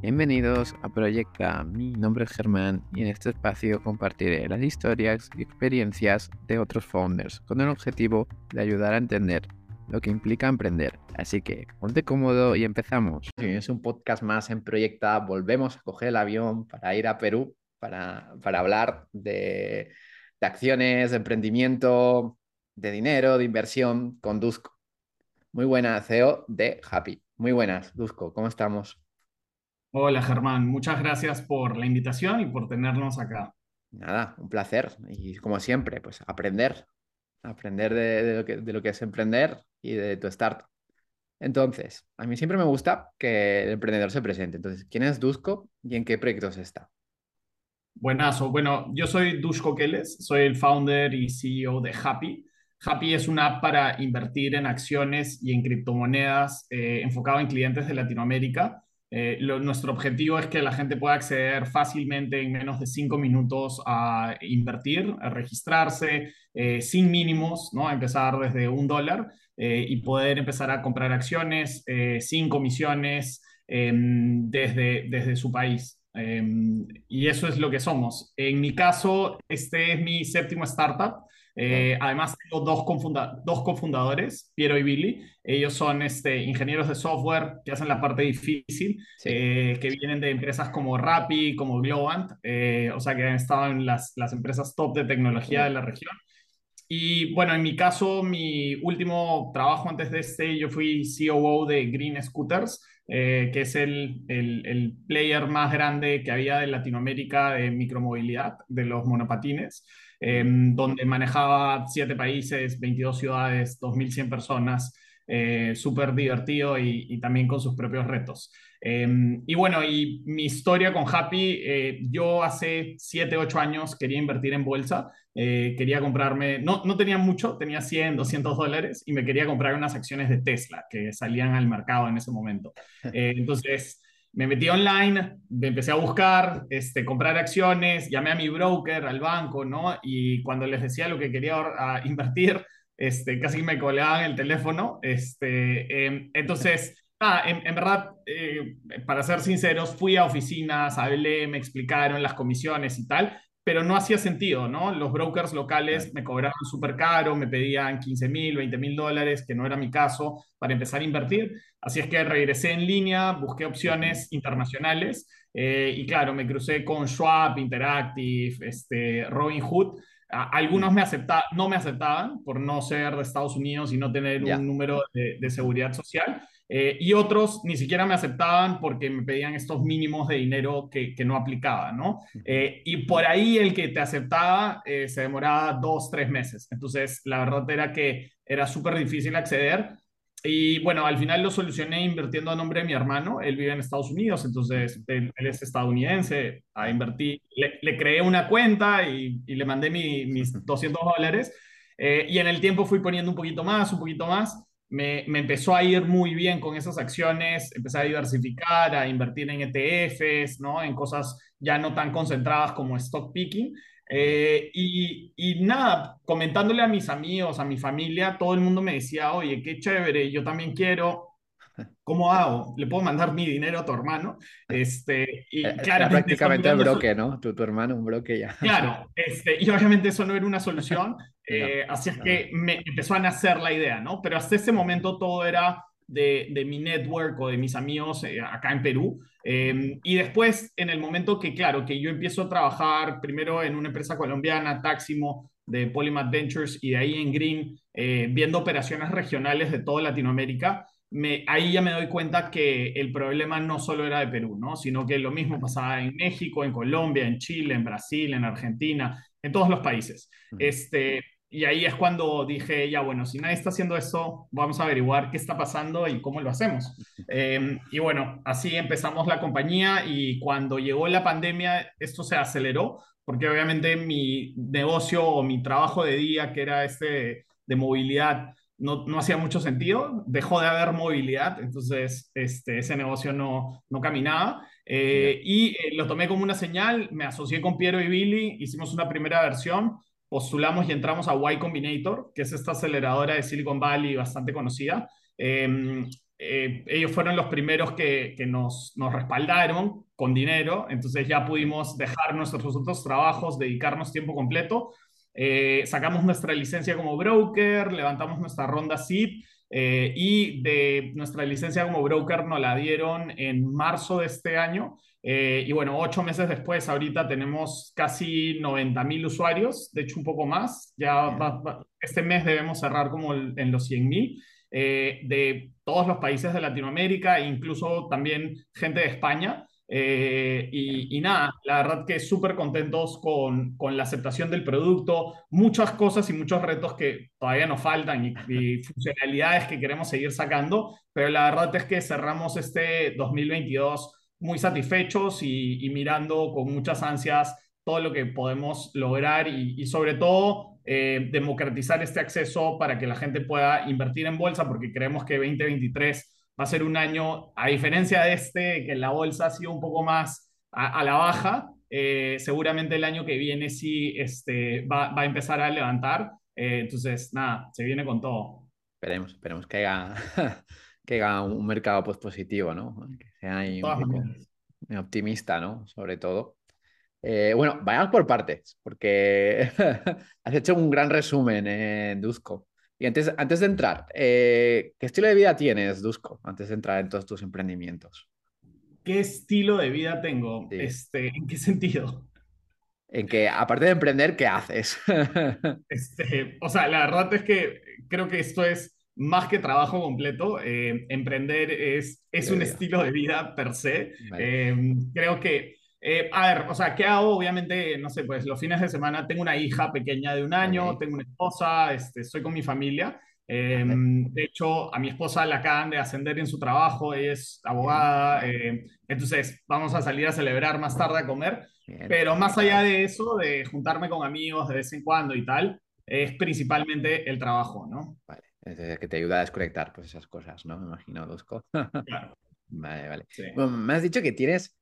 Bienvenidos a Proyecta. Mi nombre es Germán y en este espacio compartiré las historias y experiencias de otros founders con el objetivo de ayudar a entender lo que implica emprender. Así que ponte cómodo y empezamos. Es un podcast más en Proyecta. Volvemos a coger el avión para ir a Perú para, hablar de, de acciones, de emprendimiento, de dinero, de inversión con Dusko. Muy buena CEO de Happy. Muy buenas, Dusko. ¿Cómo estamos? Hola Germán, muchas gracias por la invitación y por tenernos acá. Nada, un placer. Y como siempre, pues aprender, aprender de, lo, que, de lo que es emprender y de tu startup. Entonces, a mí siempre me gusta que el emprendedor se presente. Entonces, ¿quién es Dusko y en qué proyectos está? Buenazo. Bueno, yo soy Dusko Keles, soy el founder y CEO de Happy. Happy es una app para invertir en acciones y en criptomonedas eh, enfocado en clientes de Latinoamérica. Eh, nuestro objetivo es que la gente pueda acceder fácilmente en menos de cinco minutos a invertir, a registrarse eh, sin mínimos, ¿no? a empezar desde un dólar eh, y poder empezar a comprar acciones sin comisiones em, desde, desde su país. Em, y eso es lo que somos. En mi caso, este es mi séptimo startup. Eh, además, tengo dos, dos cofundadores, Piero y Billy. Ellos son este, ingenieros de software que hacen la parte difícil, eh, que vienen de empresas como Rappi, como Globant, eh, o sea, que han estado en las, las empresas top de tecnología de la región. Y bueno, en mi caso, mi último trabajo antes de este, yo fui COO de Green Scooters, que es el, el, el, player más grande que había de Latinoamérica de micromovilidad, de los monopatines. Donde manejaba siete países, 22 ciudades, 2.100 personas, eh, súper divertido y, también con sus propios retos. Em, y bueno, y mi historia con Happy, eh, yo hace 7, 8 años quería invertir en bolsa, eh, quería comprarme, no, no tenía mucho, tenía 100, 200 dólares y me quería comprar unas acciones de Tesla que salían al mercado en ese momento. entonces me metí online, me empecé a buscar, este, comprar acciones, llamé a mi broker, al banco, ¿no? Y cuando les decía lo que quería invertir, este, casi me colgaban el teléfono. Este, em, entonces, en, en, verdad, eh, para ser sinceros, fui a oficinas, hablé, me explicaron las comisiones y tal, pero no hacía sentido, ¿no? Los brokers locales me cobraban súper caro, me pedían 15 mil, 20 mil dólares, que no era mi caso, para empezar a invertir. Así es que regresé en línea, busqué opciones internacionales eh, y claro, me crucé con Schwab, Interactive, este, Robinhood. algunos me aceptaban, no me aceptaban por no ser de Estados Unidos y no tener un número de, de seguridad social. Eh, y otros ni siquiera me aceptaban porque me pedían estos mínimos de dinero que, que no aplicaba, ¿no? Eh, y por ahí el que te aceptaba eh, se demoraba dos, tres meses. Entonces, la verdad era que era súper difícil acceder. Y bueno, al final lo solucioné invirtiendo a nombre de mi hermano. Él vive en Estados Unidos, entonces él, es estadounidense. A invertir, le, le, creé una cuenta y, y le mandé mis 200 dólares. y en el tiempo fui poniendo un poquito más, un poquito más me, empezó a ir muy bien con esas acciones, empecé a diversificar, a invertir en ETFs, ¿no? En cosas ya no tan concentradas como stock picking. Eh, y, y, nada, comentándole a mis amigos, a mi familia, todo el mundo me decía, oye, qué chévere, yo también quiero, ¿Cómo hago? ¿Le puedo mandar mi dinero a tu hermano? Este, y eh, claro, prácticamente un broque, ¿no? Tu, tu, hermano, un broque ya. Claro, este, y obviamente eso no era una solución, eh, así es que me empezó a nacer la idea, ¿no? Pero hasta ese momento todo era de, de mi network o de mis amigos eh, acá en Perú. Em, y después, en el momento que, claro, que yo empiezo a trabajar primero en una empresa colombiana, Taximo, de Polymath Ventures, y de ahí en Green, viendo operaciones regionales de toda Latinoamérica, ahí ya me doy cuenta que el problema no solo era de Perú, ¿no? sino que lo mismo pasaba en México, en Colombia, en Chile, en Brasil, en Argentina, en todos los países. Este, y ahí es cuando dije, ya bueno, si nadie está haciendo eso, vamos a averiguar qué está pasando y cómo lo hacemos. Em, y bueno, así empezamos la compañía y cuando llegó la pandemia, esto se aceleró, porque obviamente mi negocio o mi trabajo de día, que era este de movilidad, no, no, hacía mucho sentido, dejó de haber movilidad, entonces este, ese negocio no, no caminaba. Eh, y eh, lo tomé como una señal, me asocié con Piero y Billy, hicimos una primera versión, postulamos y entramos a Y Combinator, que es esta aceleradora de Silicon Valley bastante conocida. Em, eh, ellos fueron los primeros que, que nos, nos, respaldaron con dinero, entonces ya pudimos dejar nuestros otros trabajos, dedicarnos tiempo completo. Eh, sacamos nuestra licencia como broker, levantamos nuestra ronda SIP eh, y de nuestra licencia como broker nos la dieron en marzo de este año. Eh, y bueno, ocho meses después, ahorita tenemos casi 90 mil usuarios, de hecho un poco más. Ya este mes debemos cerrar como en los 100 mil. Eh, de todos los países de Latinoamérica, incluso también gente de España. Eh, y, nada, la verdad que súper contentos con, con, la aceptación del producto, muchas cosas y muchos retos que todavía nos faltan y, funcionalidades que queremos seguir sacando, pero la verdad es que cerramos este 2022 muy satisfechos y, mirando con muchas ansias todo lo que podemos lograr y, sobre todo eh, democratizar este acceso para que la gente pueda invertir en bolsa, porque creemos que 2023 va a ser un año, a diferencia de este, que la bolsa ha sido un poco más a, la baja, eh, seguramente el año que viene sí este, va, va a empezar a levantar. Eh, entonces, nada, se viene con todo. Esperemos, esperemos que haya, que haya un mercado pues, positivo, ¿no? Que sea ahí un optimista, ¿no? Sobre todo. Eh, bueno, vayamos por partes, porque has hecho un gran resumen en Dusko. Y antes, antes de entrar, eh, ¿qué estilo de vida tienes, Dusko, antes de entrar en todos tus emprendimientos? ¿Qué estilo de vida tengo? Este, ¿En qué sentido? En que, aparte de emprender, ¿qué haces? este, o sea, la verdad es que creo que esto es más que trabajo completo. Eh, emprender es, es un estilo de vida per se. Eh, creo que eh, a ver, o sea, ¿qué hago? Obviamente, no sé, pues los fines de semana tengo una hija pequeña de un año, tengo una esposa, este, estoy con mi familia. Em, de hecho, a mi esposa la acaban de ascender en su trabajo, ella es abogada, eh, entonces vamos a salir a celebrar más tarde a comer. Pero más allá de eso, de juntarme con amigos de vez en cuando y tal, es principalmente el trabajo, ¿no? Vale, es que te ayuda a desconectar pues esas cosas, ¿no? Me imagino, Dusko. claro. Vale, vale. me has dicho que tienes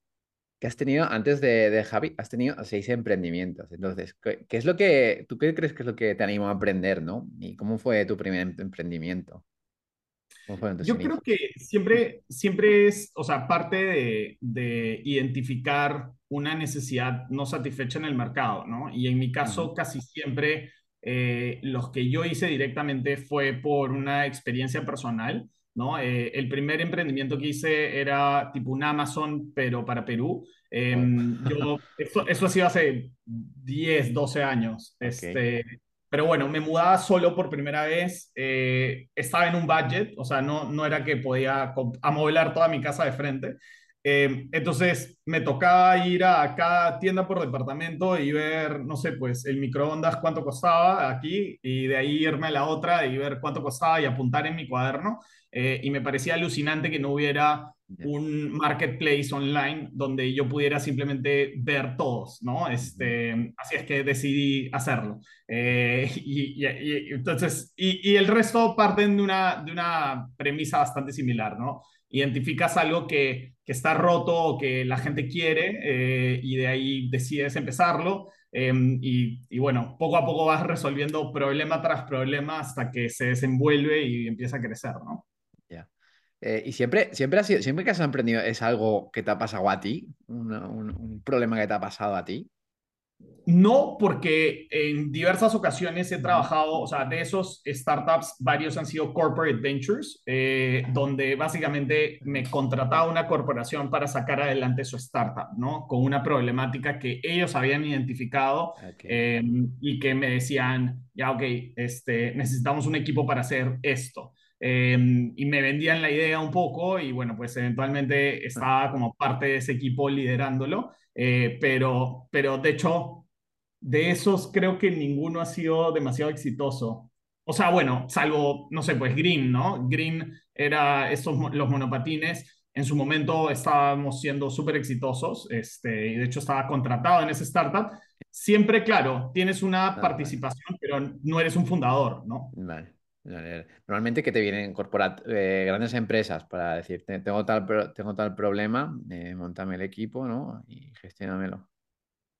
que has tenido, antes de, de, Javi, has tenido seis emprendimientos. Entonces, ¿qué, es lo que, tú qué crees que es lo que te animó a aprender, no? ¿Y cómo fue tu primer em, emprendimiento? Yo creo que siempre, siempre es, o sea, parte de, de, identificar una necesidad no satisfecha en el mercado, ¿no? Y en mi caso, casi siempre eh, los que yo hice directamente fue por una experiencia personal ¿no? Eh, el primer emprendimiento que hice era tipo un Amazon, pero para Perú. Em, yo, eso, eso ha sido hace 10, 12 años. Este, pero bueno, me mudaba solo por primera vez. Eh, estaba en un budget, o sea, no, no era que podía amodelar toda mi casa de frente. Em, entonces me tocaba ir a cada tienda por departamento y ver, no sé, pues el microondas cuánto costaba aquí y de ahí irme a la otra y ver cuánto costaba y apuntar en mi cuaderno. Eh, y me parecía alucinante que no hubiera un marketplace online donde yo pudiera simplemente ver todos, ¿no? Este, así es que decidí hacerlo. Eh, y, entonces, y, el resto parten de una, de una premisa bastante similar, ¿no? Identificas algo que, que está roto o que la gente quiere eh, y de ahí decides empezarlo. Em, y, y, bueno, poco a poco vas resolviendo problema tras problema hasta que se desenvuelve y empieza a crecer, ¿no? Eh, y siempre, siempre, ha sido, siempre que has emprendido, ¿es algo que te ha pasado a ti? un, problema que te ha pasado a ti? No, porque en diversas ocasiones he trabajado, o sea, de esos startups, varios han sido corporate ventures, eh, donde básicamente me contrataba una corporación para sacar adelante su startup, ¿no? Con una problemática que ellos habían identificado em, y que me decían, ya, ok, este, necesitamos un equipo para hacer esto. Em, y me vendían la idea un poco y bueno, pues eventualmente estaba como parte de ese equipo liderándolo, eh, pero, pero de hecho, de esos creo que ninguno ha sido demasiado exitoso. O sea, bueno, salvo, no sé, pues Green, ¿no? Green era estos, los monopatines. En su momento estábamos siendo súper exitosos, este, y de hecho estaba contratado en ese startup. Siempre, claro, tienes una participación, pero no eres un fundador, ¿no? Vale. Normalmente que te vienen corporat eh, grandes empresas para decir, tengo tal, tengo tal problema, eh, montame el equipo ¿no? y gestiónamelo.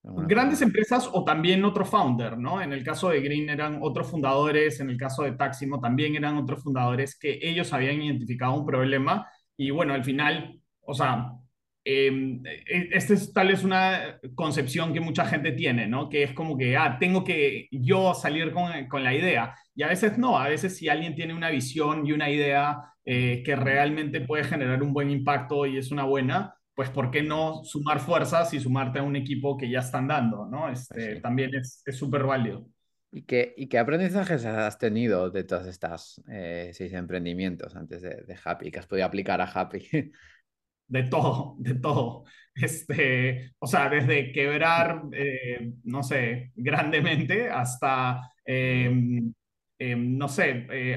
Grandes empresas o también otro founder, ¿no? En el caso de Green eran otros fundadores, en el caso de Taximo también eran otros fundadores que ellos habían identificado un problema y bueno, al final, o sea, eh, esta es tal vez una concepción que mucha gente tiene, ¿no? Que es como que, ah, tengo que yo salir con, con la idea. Y a veces no, a veces si alguien tiene una visión y una idea eh, que realmente puede generar un buen impacto y es una buena, pues ¿por qué no sumar fuerzas y sumarte a un equipo que ya están dando, ¿no? Este, También es súper válido. ¿Y qué, ¿Y qué aprendizajes has tenido de todas estas eh, seis emprendimientos antes de, de, Happy, que has podido aplicar a Happy? De todo, de todo. Este, o sea, desde quebrar, eh, no sé, grandemente hasta em, Em, no sé, eh,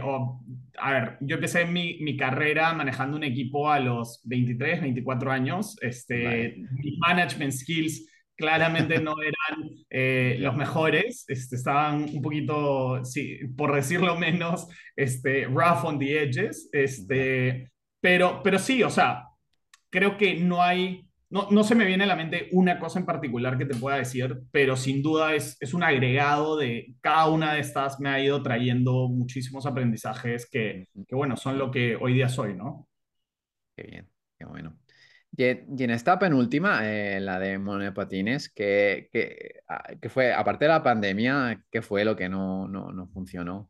a ver, yo empecé mi, mi, carrera manejando un equipo a los 23, 24 años. Este, Mis management skills claramente no eran eh, los mejores, este, estaban un poquito, sí, por decirlo menos, este, rough on the edges, este, pero, pero sí, o sea, creo que no hay no, se me viene a la mente una cosa en particular que te pueda decir, pero sin duda es, es un agregado de cada una de estas me ha ido trayendo muchísimos aprendizajes que, que bueno, son lo que hoy día soy, ¿no? Qué bien, qué bueno. Y, en esta penúltima, eh, la de monopatines, que, que, ah, que, fue, aparte de la pandemia, ¿qué fue lo que no, no, no funcionó?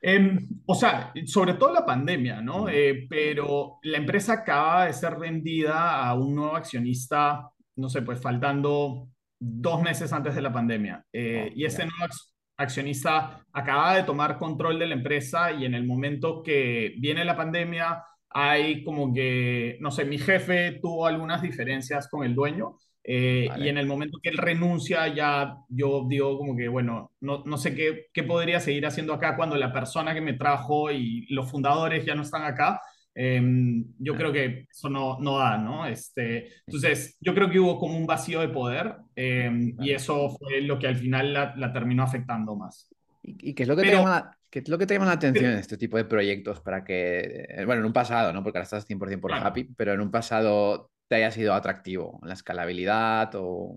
Em, o sea, sobre todo la pandemia, ¿no? Eh, pero la empresa acaba de ser vendida a un nuevo accionista, no sé, pues faltando dos meses antes de la pandemia. Eh, y ese nuevo accionista acaba de tomar control de la empresa y en el momento que viene la pandemia, hay como que, no sé, mi jefe tuvo algunas diferencias con el dueño eh, y en el momento que él renuncia, ya yo digo como que, bueno, no, no sé qué, qué, podría seguir haciendo acá cuando la persona que me trajo y los fundadores ya no están acá. Em, yo creo que eso no, no da, ¿no? Este, entonces, yo creo que hubo como un vacío de poder em, y eso fue lo que al final la, la terminó afectando más. ¿Y, qué, es lo que te llama, qué es lo que te llama la atención en este tipo de proyectos para que, eh, bueno, en un pasado, ¿no? Porque ahora estás 100% por happy, pero en un pasado te haya sido atractivo? ¿La escalabilidad o...?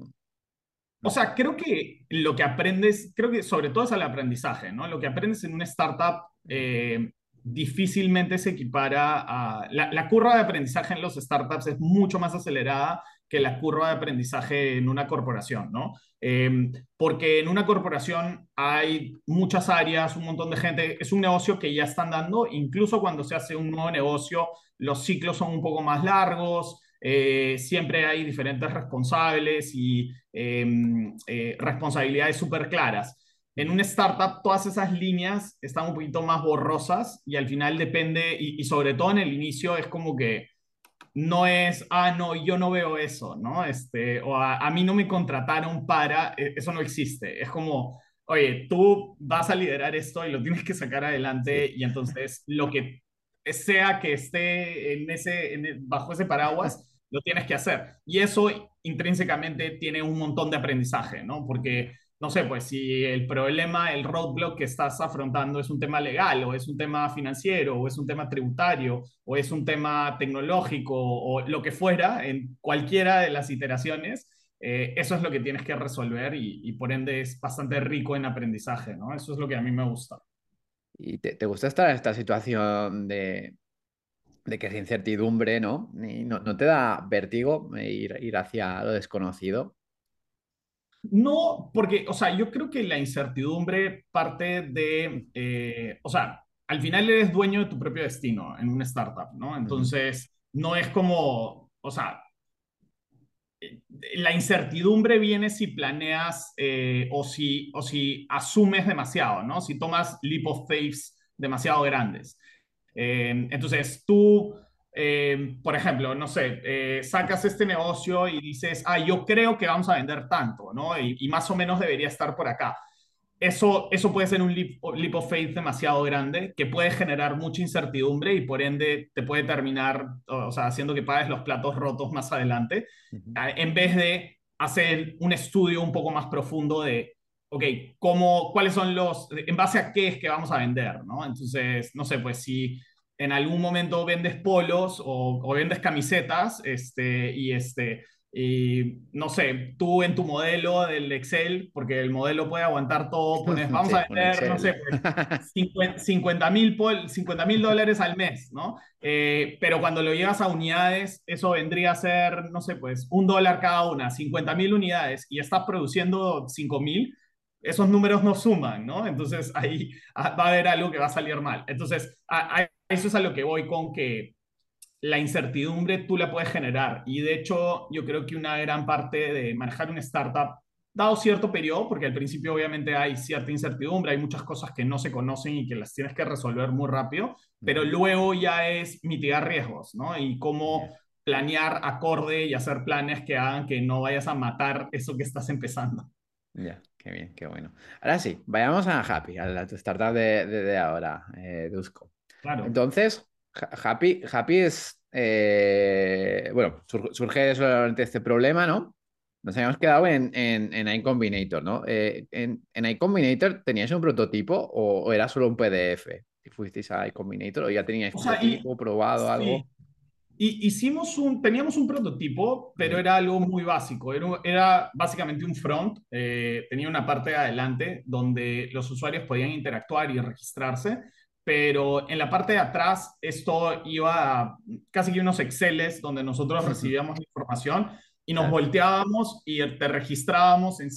O sea, creo que lo que aprendes, creo que sobre todo es el aprendizaje, ¿no? Lo que aprendes en una startup eh, difícilmente se equipara a... La, curva de aprendizaje en los startups es mucho más acelerada que la curva de aprendizaje en una corporación, ¿no? Em, porque en una corporación hay muchas áreas, un montón de gente, es un negocio que ya están dando, incluso cuando se hace un nuevo negocio, los ciclos son un poco más largos, eh, siempre hay diferentes responsables y em, eh, responsabilidades súper claras. En una startup todas esas líneas están un poquito más borrosas y al final depende, y, sobre todo en el inicio es como que no es, ah, no, yo no veo eso, ¿no? Este, o a, mí no me contrataron para, e, eso no existe. Es como, oye, tú vas a liderar esto y lo tienes que sacar adelante y entonces lo que sea que esté en ese, bajo ese paraguas, lo tienes que hacer. Y eso intrínsecamente tiene un montón de aprendizaje, ¿no? Porque, no sé, pues si el problema, el roadblock que estás afrontando es un tema legal o es un tema financiero o es un tema tributario o es un tema tecnológico o lo que fuera, en cualquiera de las iteraciones, eh, eso es lo que tienes que resolver y, por ende es bastante rico en aprendizaje, ¿no? Eso es lo que a mí me gusta. ¿Y te, te gusta estar en esta situación de, de que es incertidumbre, ¿no? no, te da vértigo ir, ir hacia lo desconocido? No, porque, o sea, yo creo que la incertidumbre parte de, eh, o sea, al final eres dueño de tu propio destino en una startup, ¿no? Entonces, no es como, o sea, eh, la incertidumbre viene si planeas eh, o, si, o si asumes demasiado, ¿no? Si tomas leap of faith demasiado grandes. Eh, entonces, tú, eh, por ejemplo, no sé, eh, sacas este negocio y dices, ah, yo creo que vamos a vender tanto, ¿no? Y, más o menos debería estar por acá. Eso, eso puede ser un leap, of faith demasiado grande que puede generar mucha incertidumbre y por ende te puede terminar, o sea, haciendo que pagues los platos rotos más adelante, en vez de hacer un estudio un poco más profundo de ok, ¿cómo, ¿cuáles son los, en base a qué es que vamos a vender, ¿no? Entonces, no sé, pues si en algún momento vendes polos o, vendes camisetas, este, y este, y no sé, tú en tu modelo del Excel, porque el modelo puede aguantar todo, pones, vamos a vender, no sé, 50 pues, mil dólares al mes, ¿no? Eh, pero cuando lo llevas a unidades, eso vendría a ser, no sé, pues un dólar cada una, 50 mil unidades, y estás produciendo 5 mil, esos números no suman, ¿no? Entonces ahí va a haber algo que va a salir mal. Entonces, a eso es a lo que voy con que la incertidumbre tú la puedes generar. Y de hecho, yo creo que una gran parte de manejar una startup, dado cierto periodo, porque al principio obviamente hay cierta incertidumbre, hay muchas cosas que no se conocen y que las tienes que resolver muy rápido, pero luego ya es mitigar riesgos, ¿no? Y cómo planear acorde y hacer planes que hagan que no vayas a matar eso que estás empezando. Ya, qué bien, qué bueno. Ahora sí, vayamos a Happy, a la startup de, de, ahora, eh, Dusko. Claro. Entonces, Happy, Happy es. Eh, bueno, surge solamente este problema, ¿no? Nos habíamos quedado en, en, en iCombinator, ¿no? Eh, en, en iCombinator, ¿teníais un prototipo o, era solo un PDF? Si fuisteis a iCombinator o ya teníais un prototipo probado, algo. Y hicimos un, teníamos un prototipo, pero era algo muy básico. Era, era básicamente un front. Eh, tenía una parte de adelante donde los usuarios podían interactuar y registrarse pero en la parte de atrás esto iba a casi que unos Exceles donde nosotros recibíamos la información y nos volteábamos y te registrábamos en,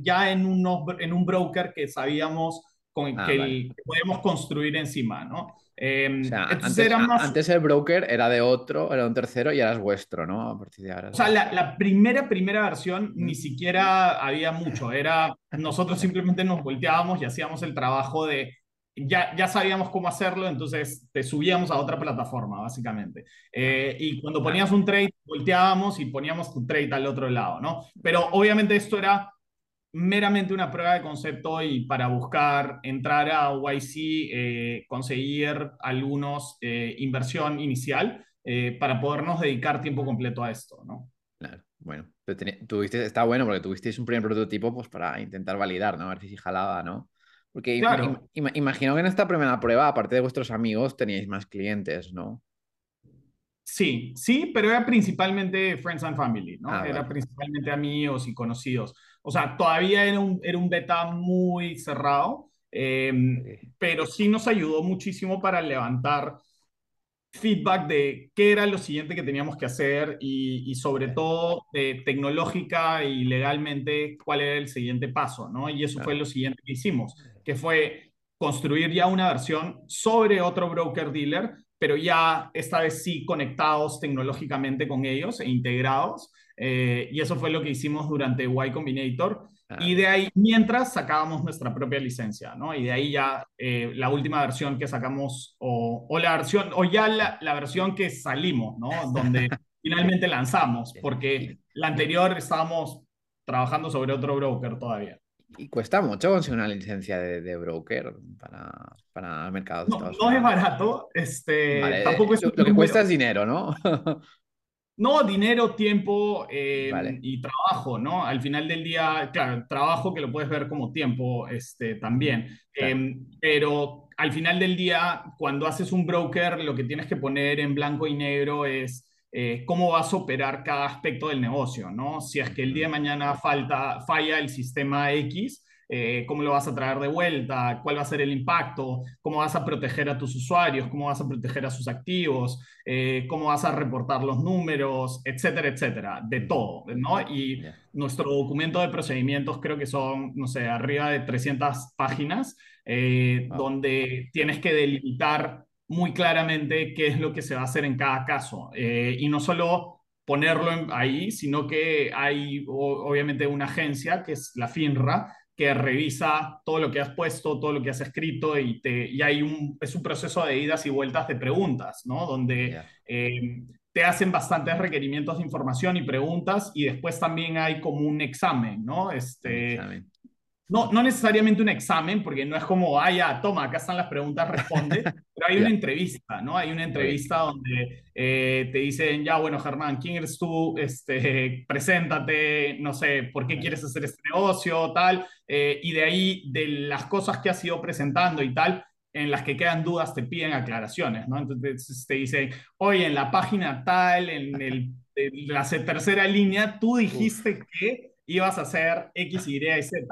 ya en, en un broker que sabíamos con, ah, que, podíamos construir encima, ¿no? Em, antes, el broker era de otro, era un tercero y eras vuestro, ¿no? A partir de ahora. O sea, la, la primera, primera versión ni siquiera había mucho. Era, nosotros simplemente nos volteábamos y hacíamos el trabajo de ya, ya sabíamos cómo hacerlo, entonces te subíamos a otra plataforma, básicamente. Eh, y cuando ponías un trade, volteábamos y poníamos tu trade al otro lado, ¿no? Pero obviamente esto era meramente una prueba de concepto y para buscar entrar a YC, eh, conseguir algunos eh, inversión inicial para podernos dedicar tiempo completo a esto, ¿no? Claro, bueno, tuviste, está bueno porque tuvisteis un primer prototipo pues para intentar validar, ¿no? A ver si jalaba, ¿no? Porque imagino que en esta primera prueba, aparte de vuestros amigos, teníais más clientes, ¿no? Sí, sí, pero era principalmente friends and family, ¿no? Ah, era principalmente amigos y conocidos. O sea, todavía era un, era un beta muy cerrado, em, pero sí nos ayudó muchísimo para levantar feedback de qué era lo siguiente que teníamos que hacer y, sobre todo de tecnológica y legalmente cuál era el siguiente paso, ¿no? Y eso fue lo siguiente que hicimos, que fue construir ya una versión sobre otro broker dealer, pero ya esta vez sí conectados tecnológicamente con ellos e integrados. Eh, y eso fue lo que hicimos durante Y Combinator. Y de ahí, mientras sacábamos nuestra propia licencia, ¿no? Y de ahí ya eh, la última versión que sacamos, o, o la versión, o ya la, la, versión que salimos, ¿no? Donde finalmente lanzamos, porque la anterior estábamos trabajando sobre otro broker todavía. Y cuesta mucho conseguir una licencia de, de broker para, para mercados. No, no es barato, este, tampoco es lo, lo que cuesta es dinero, ¿no? No, dinero, tiempo eh, y trabajo, ¿no? Al final del día, claro, trabajo que lo puedes ver como tiempo este, también. Em, pero al final del día, cuando haces un broker, lo que tienes que poner en blanco y negro es eh, cómo vas a operar cada aspecto del negocio, ¿no? Si es que el día de mañana falta, falla el sistema X, eh, cómo lo vas a traer de vuelta, cuál va a ser el impacto, cómo vas a proteger a tus usuarios, cómo vas a proteger a sus activos, eh, cómo vas a reportar los números, etcétera, etcétera, de todo, ¿no? Y nuestro documento de procedimientos creo que son, no sé, arriba de 300 páginas, eh, donde tienes que delimitar muy claramente qué es lo que se va a hacer en cada caso. y no solo ponerlo ahí, sino que hay obviamente una agencia, que es la FINRA, que revisa todo lo que has puesto, todo lo que has escrito y, te, y hay un, es un proceso de idas y vueltas de preguntas, ¿no? Donde eh, te hacen bastantes requerimientos de información y preguntas y después también hay como un examen, ¿no? Este, no, no necesariamente un examen, porque no es como, ah, ya, toma, acá están las preguntas, responde, pero hay una entrevista, ¿no? Hay una entrevista donde eh, te dicen, ya, bueno, Germán, ¿quién eres tú? Este, preséntate, no sé, ¿por qué quieres hacer este negocio, tal? Eh, y de ahí, de las cosas que has ido presentando y tal, en las que quedan dudas, te piden aclaraciones, ¿no? Entonces te dicen, oye, en la página tal, en el la tercera línea, tú dijiste que ibas a hacer X, Y y Z.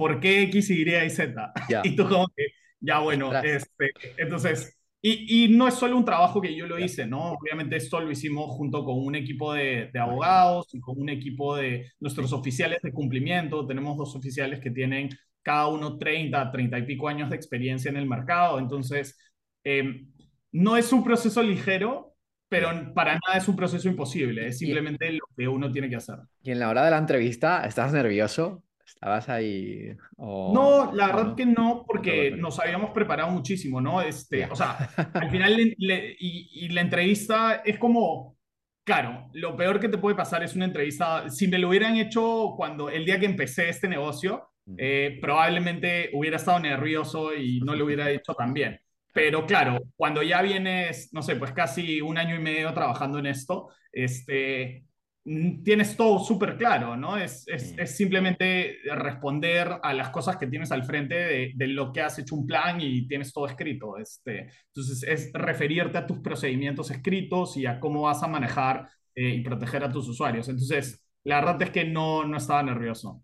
¿Por qué X, Y y Z? Y tú como que, ya bueno, este, entonces y, y, no es solo un trabajo que yo lo hice, ¿no? Obviamente esto lo hicimos junto con un equipo de, de, abogados y con un equipo de nuestros oficiales de cumplimiento. Tenemos dos oficiales que tienen cada uno 30, 30 y pico años de experiencia en el mercado. Entonces, eh, no es un proceso ligero, pero para nada es un proceso imposible. Es simplemente lo que uno tiene que hacer. Y en la hora de la entrevista, ¿estás nervioso? ¿Estabas ahí? No, la verdad que no, porque nos habíamos preparado muchísimo, ¿no? Este, O sea, al final, y, la entrevista es como, claro, lo peor que te puede pasar es una entrevista, si me lo hubieran hecho cuando el día que empecé este negocio, eh, probablemente hubiera estado nervioso y no lo hubiera hecho tan bien. Pero claro, cuando ya vienes, no sé, pues casi un año y medio trabajando en esto, este, tienes todo súper claro, ¿no? Es, es, es, simplemente responder a las cosas que tienes al frente de, de, lo que has hecho un plan y tienes todo escrito. Este, entonces, es referirte a tus procedimientos escritos y a cómo vas a manejar eh, y proteger a tus usuarios. Entonces, la verdad es que no, no estaba nervioso.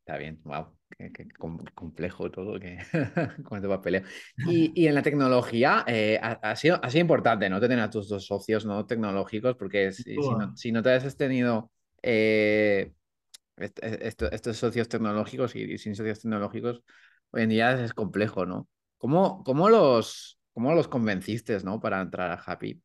Está bien, wow qué, complejo todo, que con papeleo. Y, y, en la tecnología eh, ha, sido, ha sido importante, ¿no? Tener a tus dos socios ¿no? tecnológicos, porque si, no, si no, te has tenido eh, estos socios tecnológicos y, sin socios tecnológicos, hoy en día es complejo, ¿no? ¿Cómo, cómo, los, cómo los convenciste, ¿no? Para entrar a Happy?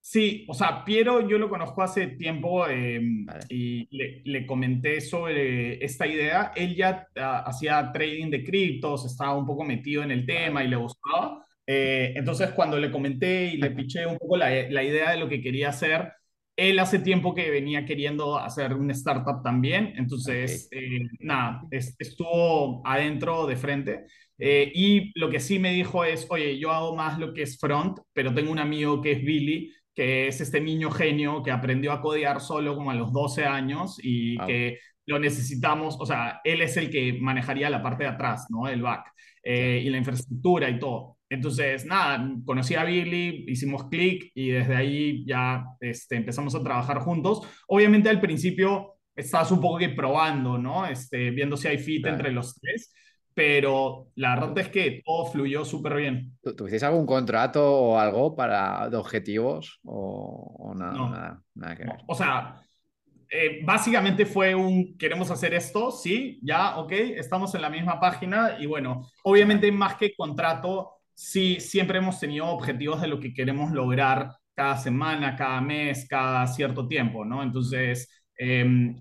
Sí, o sea, Piero yo lo conozco hace tiempo em, y le, comenté sobre esta idea. Él ya ah, hacía trading de criptos, estaba un poco metido en el tema y le gustaba. Eh, entonces, cuando le comenté y le piché un poco la, idea de lo que quería hacer, él hace tiempo que venía queriendo hacer un startup también. Entonces, eh, nada, estuvo adentro de frente. Eh, y lo que sí me dijo es, oye, yo hago más lo que es front, pero tengo un amigo que es Billy, que es este niño genio que aprendió a codear solo como a los 12 años y que lo necesitamos, o sea, él es el que manejaría la parte de atrás, ¿no? El back eh, y la infraestructura y todo. Entonces, nada, conocí a Billy, hicimos clic y desde ahí ya este, empezamos a trabajar juntos. Obviamente al principio estabas un poco que probando, ¿no? Este, viendo si hay fit entre los tres pero la verdad es que todo fluyó súper bien. ¿Tuvisteis algún contrato o algo para de objetivos o, nada, nada, que ver? O sea, eh, básicamente fue un queremos hacer esto, sí, ya, ok, estamos en la misma página y bueno, obviamente más que contrato, sí, siempre hemos tenido objetivos de lo que queremos lograr cada semana, cada mes, cada cierto tiempo, ¿no? Entonces, Em,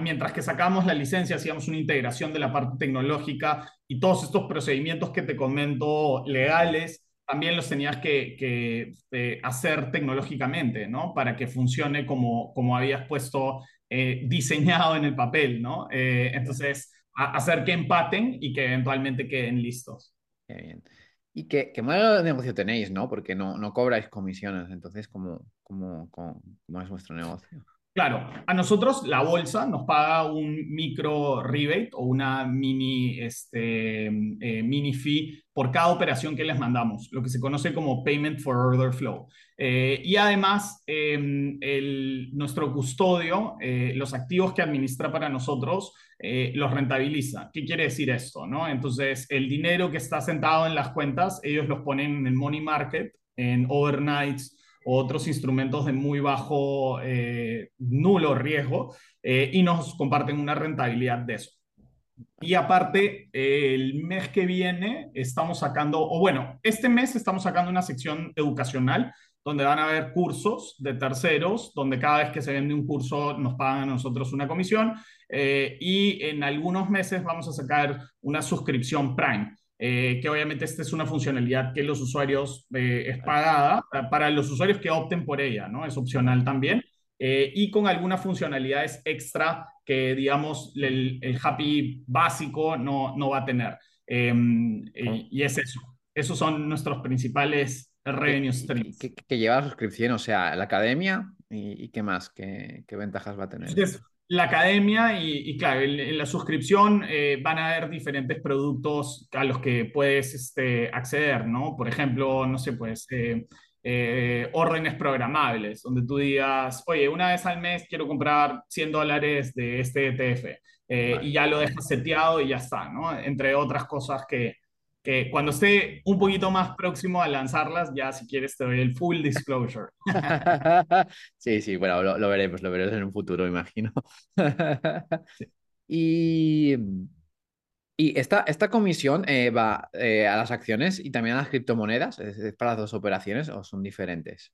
mientras que sacamos la licencia, hacíamos una integración de la parte tecnológica y todos estos procedimientos que te comento legales, también los tenías que, eh, hacer tecnológicamente, ¿no? Para que funcione como, como habías puesto eh, diseñado en el papel, ¿no? Eh, entonces, hacer que empaten y que eventualmente queden listos. Qué bien. ¿Y qué, qué modelo de negocio tenéis, no? Porque no, no cobráis comisiones, entonces, ¿cómo, cómo, cómo es vuestro negocio? Claro, a nosotros la bolsa nos paga un micro rebate o una mini, este, eh, mini fee por cada operación que les mandamos, lo que se conoce como Payment for Order Flow. Eh, y además, em, nuestro custodio, eh, los activos que administra para nosotros, los rentabiliza. ¿Qué quiere decir esto? No? Entonces, el dinero que está sentado en las cuentas, ellos los ponen en el money market, en overnights otros instrumentos de muy bajo, eh, nulo riesgo, eh, y nos comparten una rentabilidad de eso. Y aparte, el mes que viene estamos sacando, o bueno, este mes estamos sacando una sección educacional donde van a haber cursos de terceros, donde cada vez que se vende un curso nos pagan a nosotros una comisión, eh, y en algunos meses vamos a sacar una suscripción Prime. Eh, que obviamente esta es una funcionalidad que los usuarios eh, es pagada para los usuarios que opten por ella, ¿no? Es opcional también. Eh, y con algunas funcionalidades extra que, digamos, el, Happy básico no, no va a tener. Em, y es eso. Esos son nuestros principales revenue streams. ¿Qué, lleva la suscripción? O sea, la academia y, qué más, ¿Qué, qué, ventajas va a tener la academia y, claro, en, la suscripción eh, van a haber diferentes productos a los que puedes este, acceder, ¿no? Por ejemplo, no sé, pues eh, eh, órdenes programables, donde tú digas, oye, una vez al mes quiero comprar 100 dólares de este ETF, y ya lo dejas seteado y ya está, ¿no? Entre otras cosas que, que cuando esté un poquito más próximo a lanzarlas, ya si quieres te doy el full disclosure. sí, sí, bueno, lo, veremos, lo veremos en un futuro, imagino. Y, y esta, esta comisión eh, va eh, a las acciones y también a las criptomonedas, ¿Es, para las dos operaciones o son diferentes?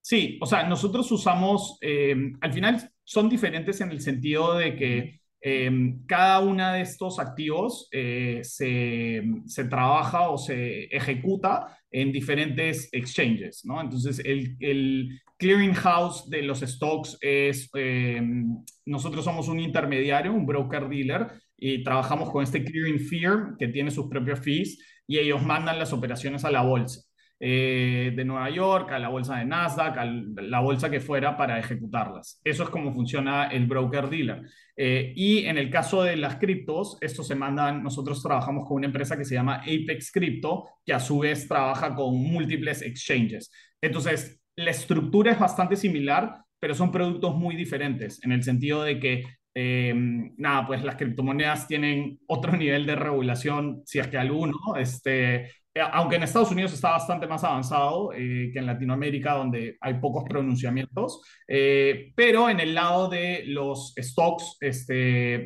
Sí, o sea, nosotros usamos, eh, al final son diferentes en el sentido de que Em, cada una de estos activos eh, se, se, trabaja o se ejecuta en diferentes exchanges, ¿no? Entonces, el, el clearinghouse de los stocks es, em, nosotros somos un intermediario, un broker dealer, y trabajamos con este clearing firm que tiene sus propios fees y ellos mandan las operaciones a la bolsa. Eh, de Nueva York, a la bolsa de Nasdaq, a la bolsa que fuera para ejecutarlas. Eso es como funciona el broker dealer. Eh, y en el caso de las criptos, estos se mandan, nosotros trabajamos con una empresa que se llama Apex Crypto, que a su vez trabaja con múltiples exchanges. Entonces, la estructura es bastante similar, pero son productos muy diferentes en el sentido de que eh, nada, pues las criptomonedas tienen otro nivel de regulación, si es que alguno. Este, aunque en Estados Unidos está bastante más avanzado eh, que en Latinoamérica, donde hay pocos pronunciamientos, eh, pero en el lado de los stocks, este,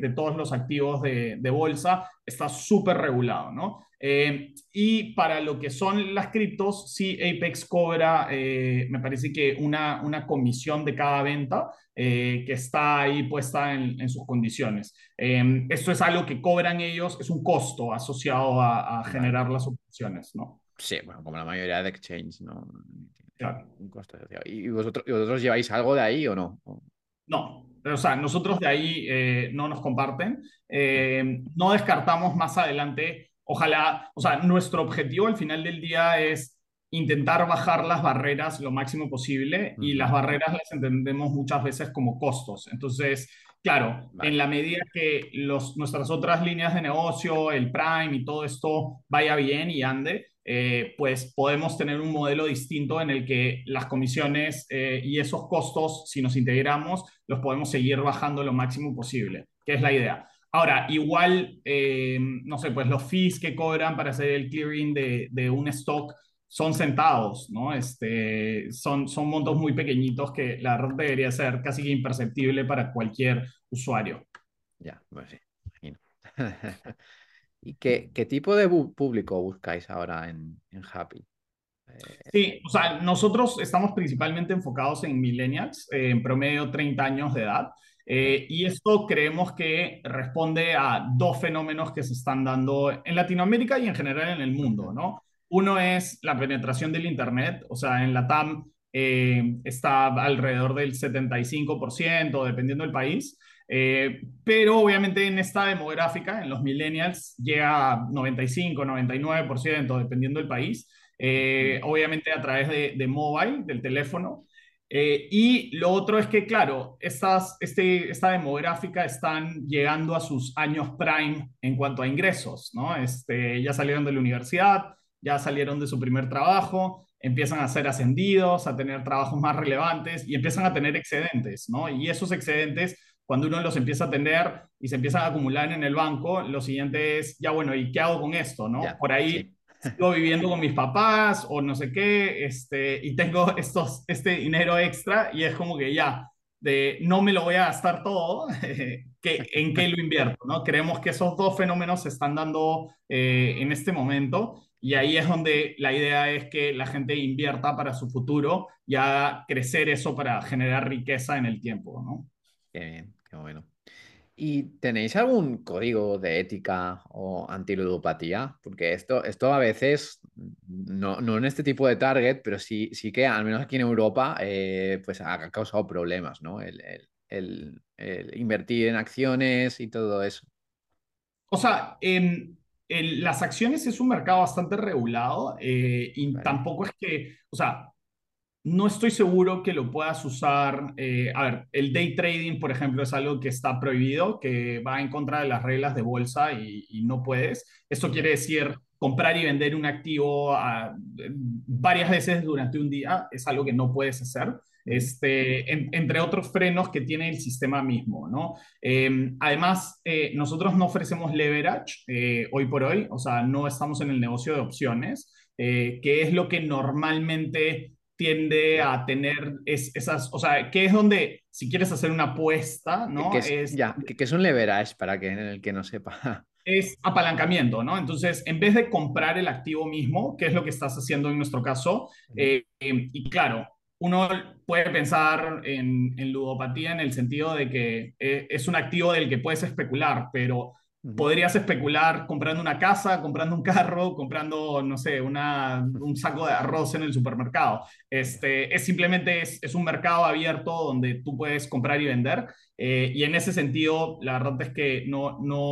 de todos los activos de, de bolsa, está súper regulado, ¿no? Y para lo que son las criptos, sí, Apex cobra, me parece que una, una comisión de cada venta que está ahí puesta en, en sus condiciones. esto es algo que cobran ellos, es un costo asociado a, a generar las operaciones, ¿no? Sí, bueno, como la mayoría de exchange, ¿no? ¿Y vosotros, lleváis algo de ahí o no? No, o sea, nosotros de ahí eh, no nos comparten. Eh, no descartamos más adelante, ojalá, o sea, nuestro objetivo al final del día es intentar bajar las barreras lo máximo posible y las barreras las entendemos muchas veces como costos. Entonces, claro, en la medida que los, nuestras otras líneas de negocio, el Prime y todo esto vaya bien y ande, eh, pues podemos tener un modelo distinto en el que las comisiones eh, y esos costos, si nos integramos, los podemos seguir bajando lo máximo posible, que es la idea. Ahora, igual, eh, no sé, pues los fees que cobran para hacer el clearing de, de un stock son centavos, ¿no? Este, son, son montos muy pequeñitos que la red debería ser casi imperceptible para cualquier usuario. Ya, pues sí, imagino. ¿Y qué, qué tipo de público buscáis ahora en, en Happy? Sí, o sea, nosotros estamos principalmente enfocados en millennials, en promedio 30 años de edad, eh, y esto creemos que responde a dos fenómenos que se están dando en Latinoamérica y en general en el mundo, ¿no? Uno es la penetración del Internet, o sea, en la TAM eh, está alrededor del 75%, dependiendo del país. Eh, pero obviamente en esta demográfica, en los millennials, llega a 95, 99%, dependiendo del país. Eh, obviamente a través de, de mobile, del teléfono. Eh, y lo otro es que, claro, estas, este, esta demográfica están llegando a sus años prime en cuanto a ingresos, ¿no? Este, ya salieron de la universidad, ya salieron de su primer trabajo, empiezan a ser ascendidos, a tener trabajos más relevantes y empiezan a tener excedentes, ¿no? Y esos excedentes cuando uno los empieza a tener y se empiezan a acumular en el banco, lo siguiente es, ya bueno, ¿y qué hago con esto? ¿no? Por ahí sigo viviendo con mis papás o no sé qué, este, y tengo estos, este dinero extra y es como que ya, de no me lo voy a gastar todo, que, ¿en qué lo invierto? ¿no? Creemos que esos dos fenómenos se están dando eh, en este momento y ahí es donde la idea es que la gente invierta para su futuro y haga crecer eso para generar riqueza en el tiempo, ¿no? Qué bien. Qué bueno. ¿Y tenéis algún código de ética o antiludopatía? Porque esto, esto a veces, no, no en este tipo de target, pero sí, sí que al menos aquí en Europa, eh, pues ha causado problemas, ¿no? El, el, el, invertir en acciones y todo eso. O sea, en las acciones es un mercado bastante regulado eh, y tampoco es que, o sea, no estoy seguro que lo puedas usar. Eh, a ver, el day trading, por ejemplo, es algo que está prohibido, que va en contra de las reglas de bolsa y, no puedes. Esto quiere decir comprar y vender un activo a, varias veces durante un día es algo que no puedes hacer. Este, entre otros frenos que tiene el sistema mismo, ¿no? Em, además, eh, nosotros no ofrecemos leverage eh, hoy por hoy, o sea, no estamos en el negocio de opciones, que es lo que normalmente tiende a tener esas, o sea, que es donde, si quieres hacer una apuesta, ¿no? Que, es, ya, que, es un leverage para que, el que no sepa. Es apalancamiento, ¿no? Entonces, en vez de comprar el activo mismo, que es lo que estás haciendo en nuestro caso, y claro, uno puede pensar en, ludopatía en el sentido de que eh, es un activo del que puedes especular, pero podrías especular comprando una casa, comprando un carro, comprando, no sé, una, un saco de arroz en el supermercado. Este, es simplemente es, es un mercado abierto donde tú puedes comprar y vender. Eh, y en ese sentido, la verdad es que no, no,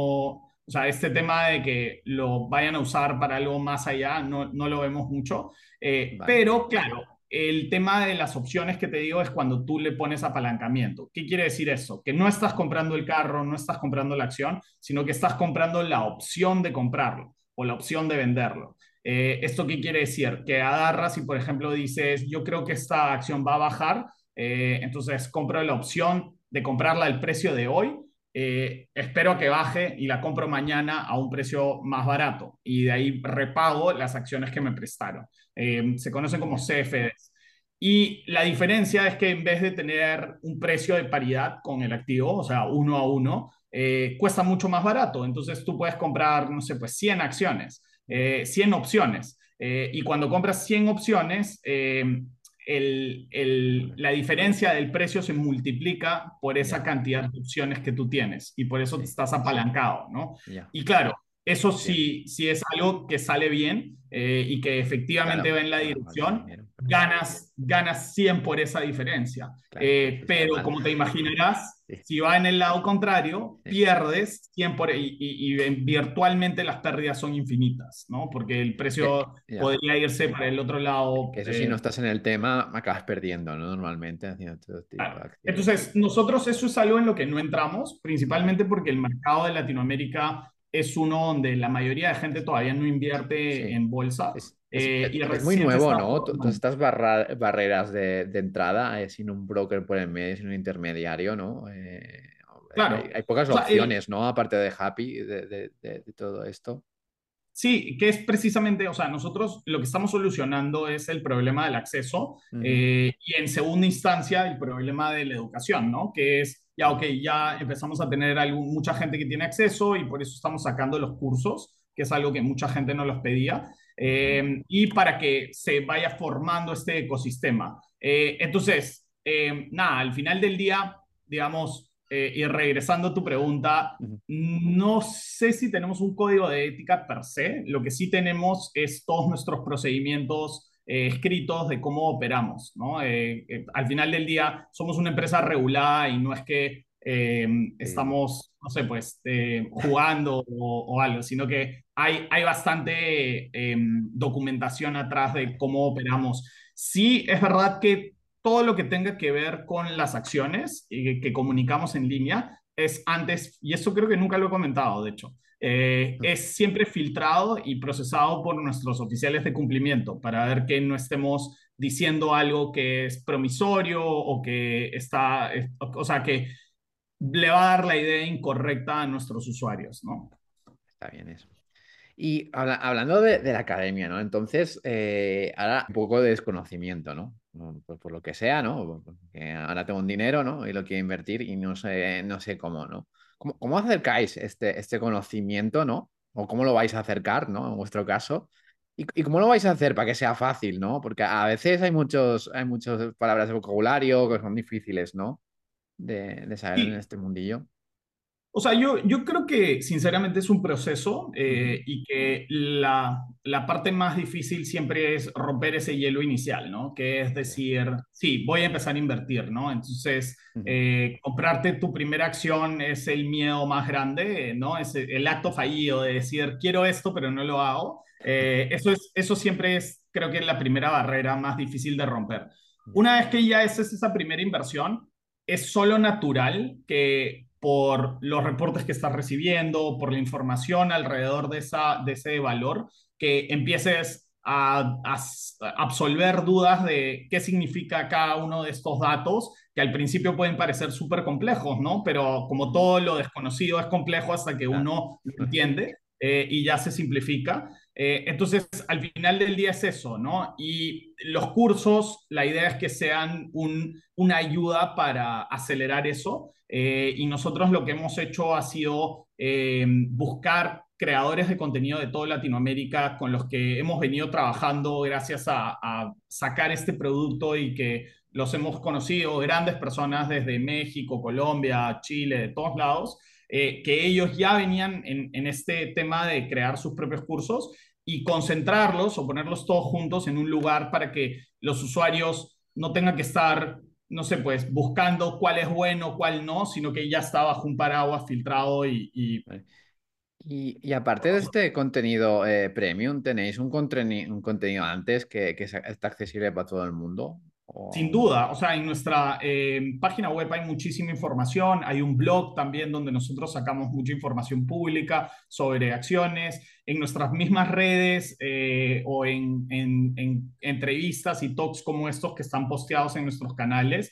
o sea, este tema de que lo vayan a usar para algo más allá, no, no lo vemos mucho. Eh, pero claro, el tema de las opciones que te digo es cuando tú le pones apalancamiento. ¿Qué quiere decir eso? Que no estás comprando el carro, no estás comprando la acción, sino que estás comprando la opción de comprarlo o la opción de venderlo. Eh, ¿Esto qué quiere decir? Que agarras y, por ejemplo, dices, yo creo que esta acción va a bajar, eh, entonces compro la opción de comprarla al precio de hoy, eh, espero que baje y la compro mañana a un precio más barato y de ahí repago las acciones que me prestaron. Eh, se conocen como CFDs. Y la diferencia es que en vez de tener un precio de paridad con el activo, o sea, uno a uno, eh, cuesta mucho más barato. Entonces tú puedes comprar, no sé, pues 100 acciones, 100 opciones. y cuando compras 100 opciones, la diferencia del precio se multiplica por esa cantidad de opciones que tú tienes y por eso estás apalancado, ¿no? Y claro, eso sí, sí es algo que sale bien eh, y que efectivamente va en la dirección, ganas, ganas 100 por esa diferencia. Eh, pero como te imaginarás, si va en el lado contrario, pierdes 100 por, y, y, virtualmente las pérdidas son infinitas, ¿no? Porque el precio podría irse para el otro lado. Que eso si no eh, estás en el tema, acabas perdiendo, ¿no? Normalmente. Entonces, nosotros eso es algo en lo que no entramos, principalmente porque el mercado de Latinoamérica es uno donde la mayoría de gente todavía no invierte en bolsa. Es, eh, muy nuevo, ¿no? Todas estas barreras de, entrada eh, sin un broker por el medio, sin un intermediario, ¿no? Eh, claro. Hay, pocas opciones, ¿no? Aparte de Happy, de, todo esto. Sí, que es precisamente, o sea, nosotros lo que estamos solucionando es el problema del acceso y en segunda instancia el problema de la educación, ¿no? Que es ya, ok, ya empezamos a tener mucha gente que tiene acceso y por eso estamos sacando los cursos, que es algo que mucha gente no los pedía, eh, y para que se vaya formando este ecosistema. Eh, entonces, eh, nada, al final del día, digamos, y regresando a tu pregunta, no sé si tenemos un código de ética per se, lo que sí tenemos es todos nuestros procedimientos eh, escritos de cómo operamos. ¿no? Eh, eh, al final del día somos una empresa regulada y no es que estamos, no sé, pues jugando o, algo, sino que hay, hay bastante documentación atrás de cómo operamos. Sí, es verdad que todo lo que tenga que ver con las acciones y que comunicamos en línea es antes, y eso creo que nunca lo he comentado, de hecho, eh, es siempre filtrado y procesado por nuestros oficiales de cumplimiento para ver que no estemos diciendo algo que es promisorio o que está, o sea, que le va a dar la idea incorrecta a nuestros usuarios, ¿no? Está bien eso. Y hablando de, la academia, ¿no? Entonces, eh, ahora un poco de desconocimiento, ¿no? Por, por, lo que sea, ¿no? Porque ahora tengo un dinero, ¿no? Y lo quiero invertir y no sé, no sé cómo, ¿no? ¿Cómo, acercáis este, este conocimiento, ¿no? O cómo lo vais a acercar, ¿no? En vuestro caso. ¿Y, cómo lo vais a hacer para que sea fácil, ¿no? Porque a veces hay, muchos, hay muchas palabras de vocabulario que son difíciles, ¿no? De, saber en este mundillo. O sea, yo, yo creo que sinceramente es un proceso eh, y que la, la, parte más difícil siempre es romper ese hielo inicial, ¿no? Que es decir, sí, voy a empezar a invertir, ¿no? Entonces, eh, comprarte tu primera acción es el miedo más grande, ¿no? Es el acto fallido de decir, quiero esto, pero no lo hago. Eh, eso, es, eso siempre es, creo que es la primera barrera más difícil de romper. Una vez que ya es esa primera inversión, es solo natural que por los reportes que estás recibiendo, por la información alrededor de, esa, de ese valor, que empieces a, absolver dudas de qué significa cada uno de estos datos, que al principio pueden parecer súper complejos, ¿no? Pero como todo lo desconocido es complejo hasta que uno lo entiende eh, y ya se simplifica. Eh, entonces, al final del día es eso, ¿no? Y los cursos, la idea es que sean un, una ayuda para acelerar eso. Eh, y nosotros lo que hemos hecho ha sido buscar creadores de contenido de toda Latinoamérica con los que hemos venido trabajando gracias a, sacar este producto y que los hemos conocido, grandes personas desde México, Colombia, Chile, de todos lados, eh, que ellos ya venían en, en, este tema de crear sus propios cursos y concentrarlos o ponerlos todos juntos en un lugar para que los usuarios no tengan que estar, no sé, pues buscando cuál es bueno, cuál no, sino que ya está bajo un paraguas filtrado y... y y, aparte de este contenido eh, premium, ¿tenéis un, un contenido antes que, que, está accesible para todo el mundo? Sin duda, o sea, en nuestra eh, página web hay muchísima información, hay un blog también donde nosotros sacamos mucha información pública sobre acciones, en nuestras mismas redes eh, o en, en, entrevistas y talks como estos que están posteados en nuestros canales,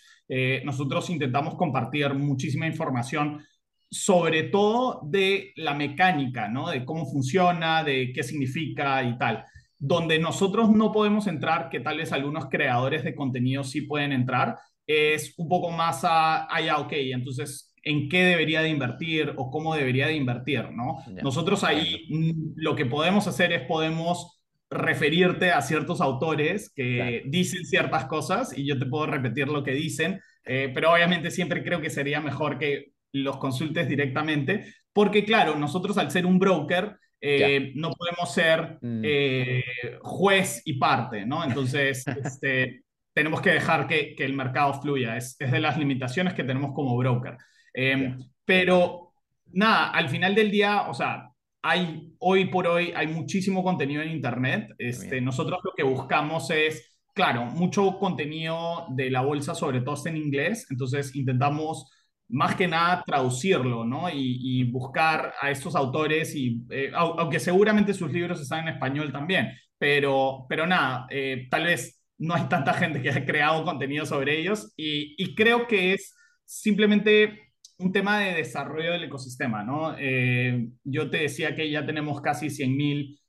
nosotros intentamos compartir muchísima información sobre todo de la mecánica, ¿no? De cómo funciona, de qué significa y tal. Donde nosotros no podemos entrar, que tal vez algunos creadores de contenido sí pueden entrar, es un poco más a, ah, ya, ok, entonces, ¿en qué debería de invertir o cómo debería de invertir, ¿no? Nosotros ahí mm, lo que podemos hacer es podemos referirte a ciertos autores que dicen ciertas cosas y yo te puedo repetir lo que dicen, eh, pero obviamente siempre creo que sería mejor que los consultes directamente, porque claro, nosotros al ser un broker, eh, no podemos ser mm. eh, juez y parte, ¿no? Entonces, este, tenemos que dejar que, que, el mercado fluya, es, es, de las limitaciones que tenemos como broker. Em, pero, nada, al final del día, o sea, hay, hoy por hoy hay muchísimo contenido en Internet. Este, nosotros lo que buscamos es, claro, mucho contenido de la bolsa, sobre todo en inglés, entonces intentamos más que nada traducirlo, ¿no? Y, buscar a estos autores, y, eh, aunque seguramente sus libros están en español también, pero, pero nada, eh, tal vez no hay tanta gente que haya creado contenido sobre ellos y, creo que es simplemente un tema de desarrollo del ecosistema, ¿no? Eh, yo te decía que ya tenemos casi 100.000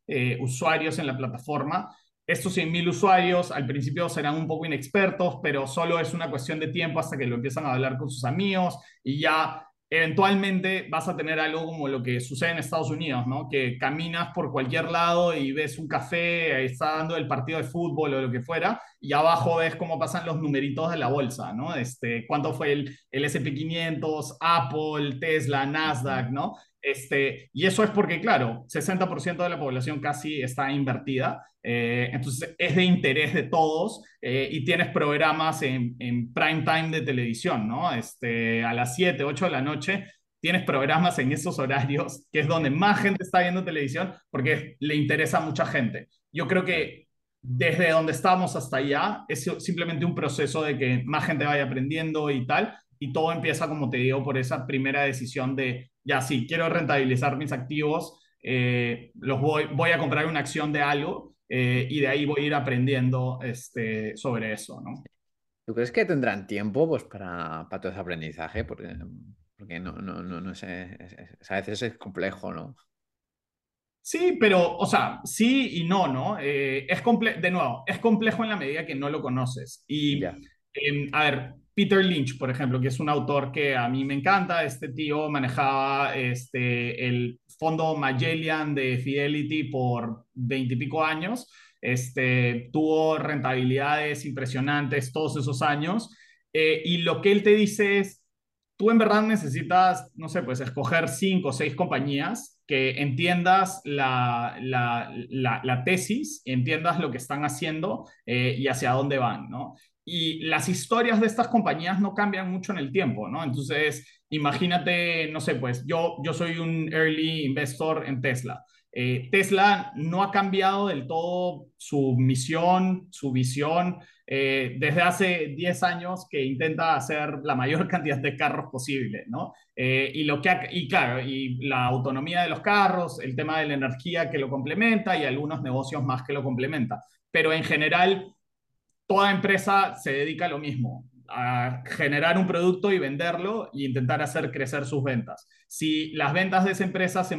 usuarios en la plataforma estos 100.000 usuarios al principio serán un poco inexpertos, pero solo es una cuestión de tiempo hasta que lo empiezan a hablar con sus amigos y ya eventualmente vas a tener algo como lo que sucede en Estados Unidos, ¿no? Que caminas por cualquier lado y ves un café, está dando el partido de fútbol o lo que fuera, y abajo ves cómo pasan los numeritos de la bolsa, ¿no? Este, cuánto fue el, el SP500, Apple, Tesla, Nasdaq, ¿no? Este, y eso es porque, claro, 60% de la población casi está invertida, eh, entonces es de interés de todos eh, y tienes programas en, en, prime time de televisión, ¿no? Este, a las 7, 8 de la noche tienes programas en esos horarios, que es donde más gente está viendo televisión porque le interesa a mucha gente. Yo creo que desde donde estamos hasta allá es simplemente un proceso de que más gente vaya aprendiendo y tal, y todo empieza, como te digo, por esa primera decisión de ya sí, quiero rentabilizar mis activos, eh, los voy, voy a comprar una acción de algo eh, y de ahí voy a ir aprendiendo este, sobre eso, ¿no? ¿Tú crees que tendrán tiempo pues, para, para todo ese aprendizaje? Porque, porque no, no, no, no sé, a veces es complejo, ¿no? Sí, pero, o sea, sí y no, ¿no? Eh, es de nuevo, es complejo en la medida que no lo conoces. Y, em, a ver, Peter Lynch, por ejemplo, que es un autor que a mí me encanta. Este tío manejaba este, el fondo Magellan de Fidelity por veintipico años. Este, tuvo rentabilidades impresionantes todos esos años. Eh, y lo que él te dice es, tú en verdad necesitas, no sé, pues escoger cinco o seis compañías que entiendas la, la, la, tesis, entiendas lo que están haciendo eh, y hacia dónde van, ¿no? y las historias de estas compañías no cambian mucho en el tiempo, ¿no? Entonces, imagínate, no sé, pues yo, yo soy un early investor en Tesla. Eh, Tesla no ha cambiado del todo su misión, su visión, eh, desde hace 10 años que intenta hacer la mayor cantidad de carros posible, ¿no? Eh, y, lo que y claro, y la autonomía de los carros, el tema de la energía que lo complementa y algunos negocios más que lo complementa. Pero en general, toda empresa se dedica a lo mismo, a generar un producto y venderlo e intentar hacer crecer sus ventas. Si las ventas de esa empresa se,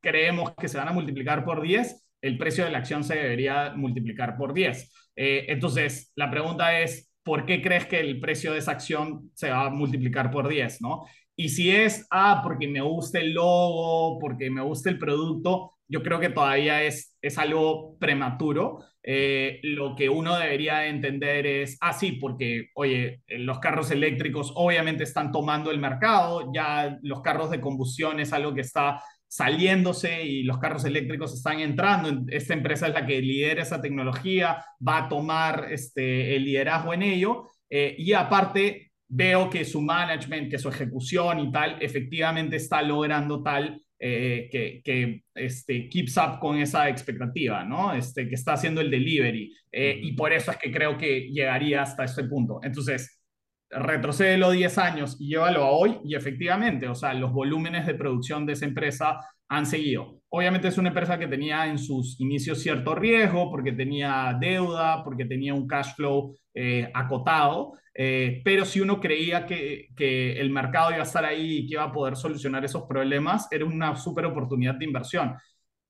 creemos que se van a multiplicar por 10, el precio de la acción se debería multiplicar por 10. Eh, entonces, la pregunta es, ¿por qué crees que el precio de esa acción se va a multiplicar por 10? ¿no? Y si es, ah, porque me gusta el logo, porque me gusta el producto, yo creo que todavía es, es algo prematuro. Eh, lo que uno debería entender es, ah, sí, porque, oye, los carros eléctricos obviamente están tomando el mercado, ya los carros de combustión es algo que está saliéndose y los carros eléctricos están entrando. Esta empresa es la que lidera esa tecnología, va a tomar este, el liderazgo en ello. Eh, y aparte, veo que su management, que su ejecución y tal, efectivamente está logrando tal eh, que, que este, keeps up con esa expectativa, ¿no? Este, que está haciendo el delivery. Eh, y por eso es que creo que llegaría hasta ese punto. Entonces, retrocede 10 años y llévalo a hoy y efectivamente, o sea, los volúmenes de producción de esa empresa han seguido. Obviamente es una empresa que tenía en sus inicios cierto riesgo porque tenía deuda, porque tenía un cash flow eh, acotado, eh, pero si uno creía que, que, el mercado iba a estar ahí y que iba a poder solucionar esos problemas, era una súper oportunidad de inversión.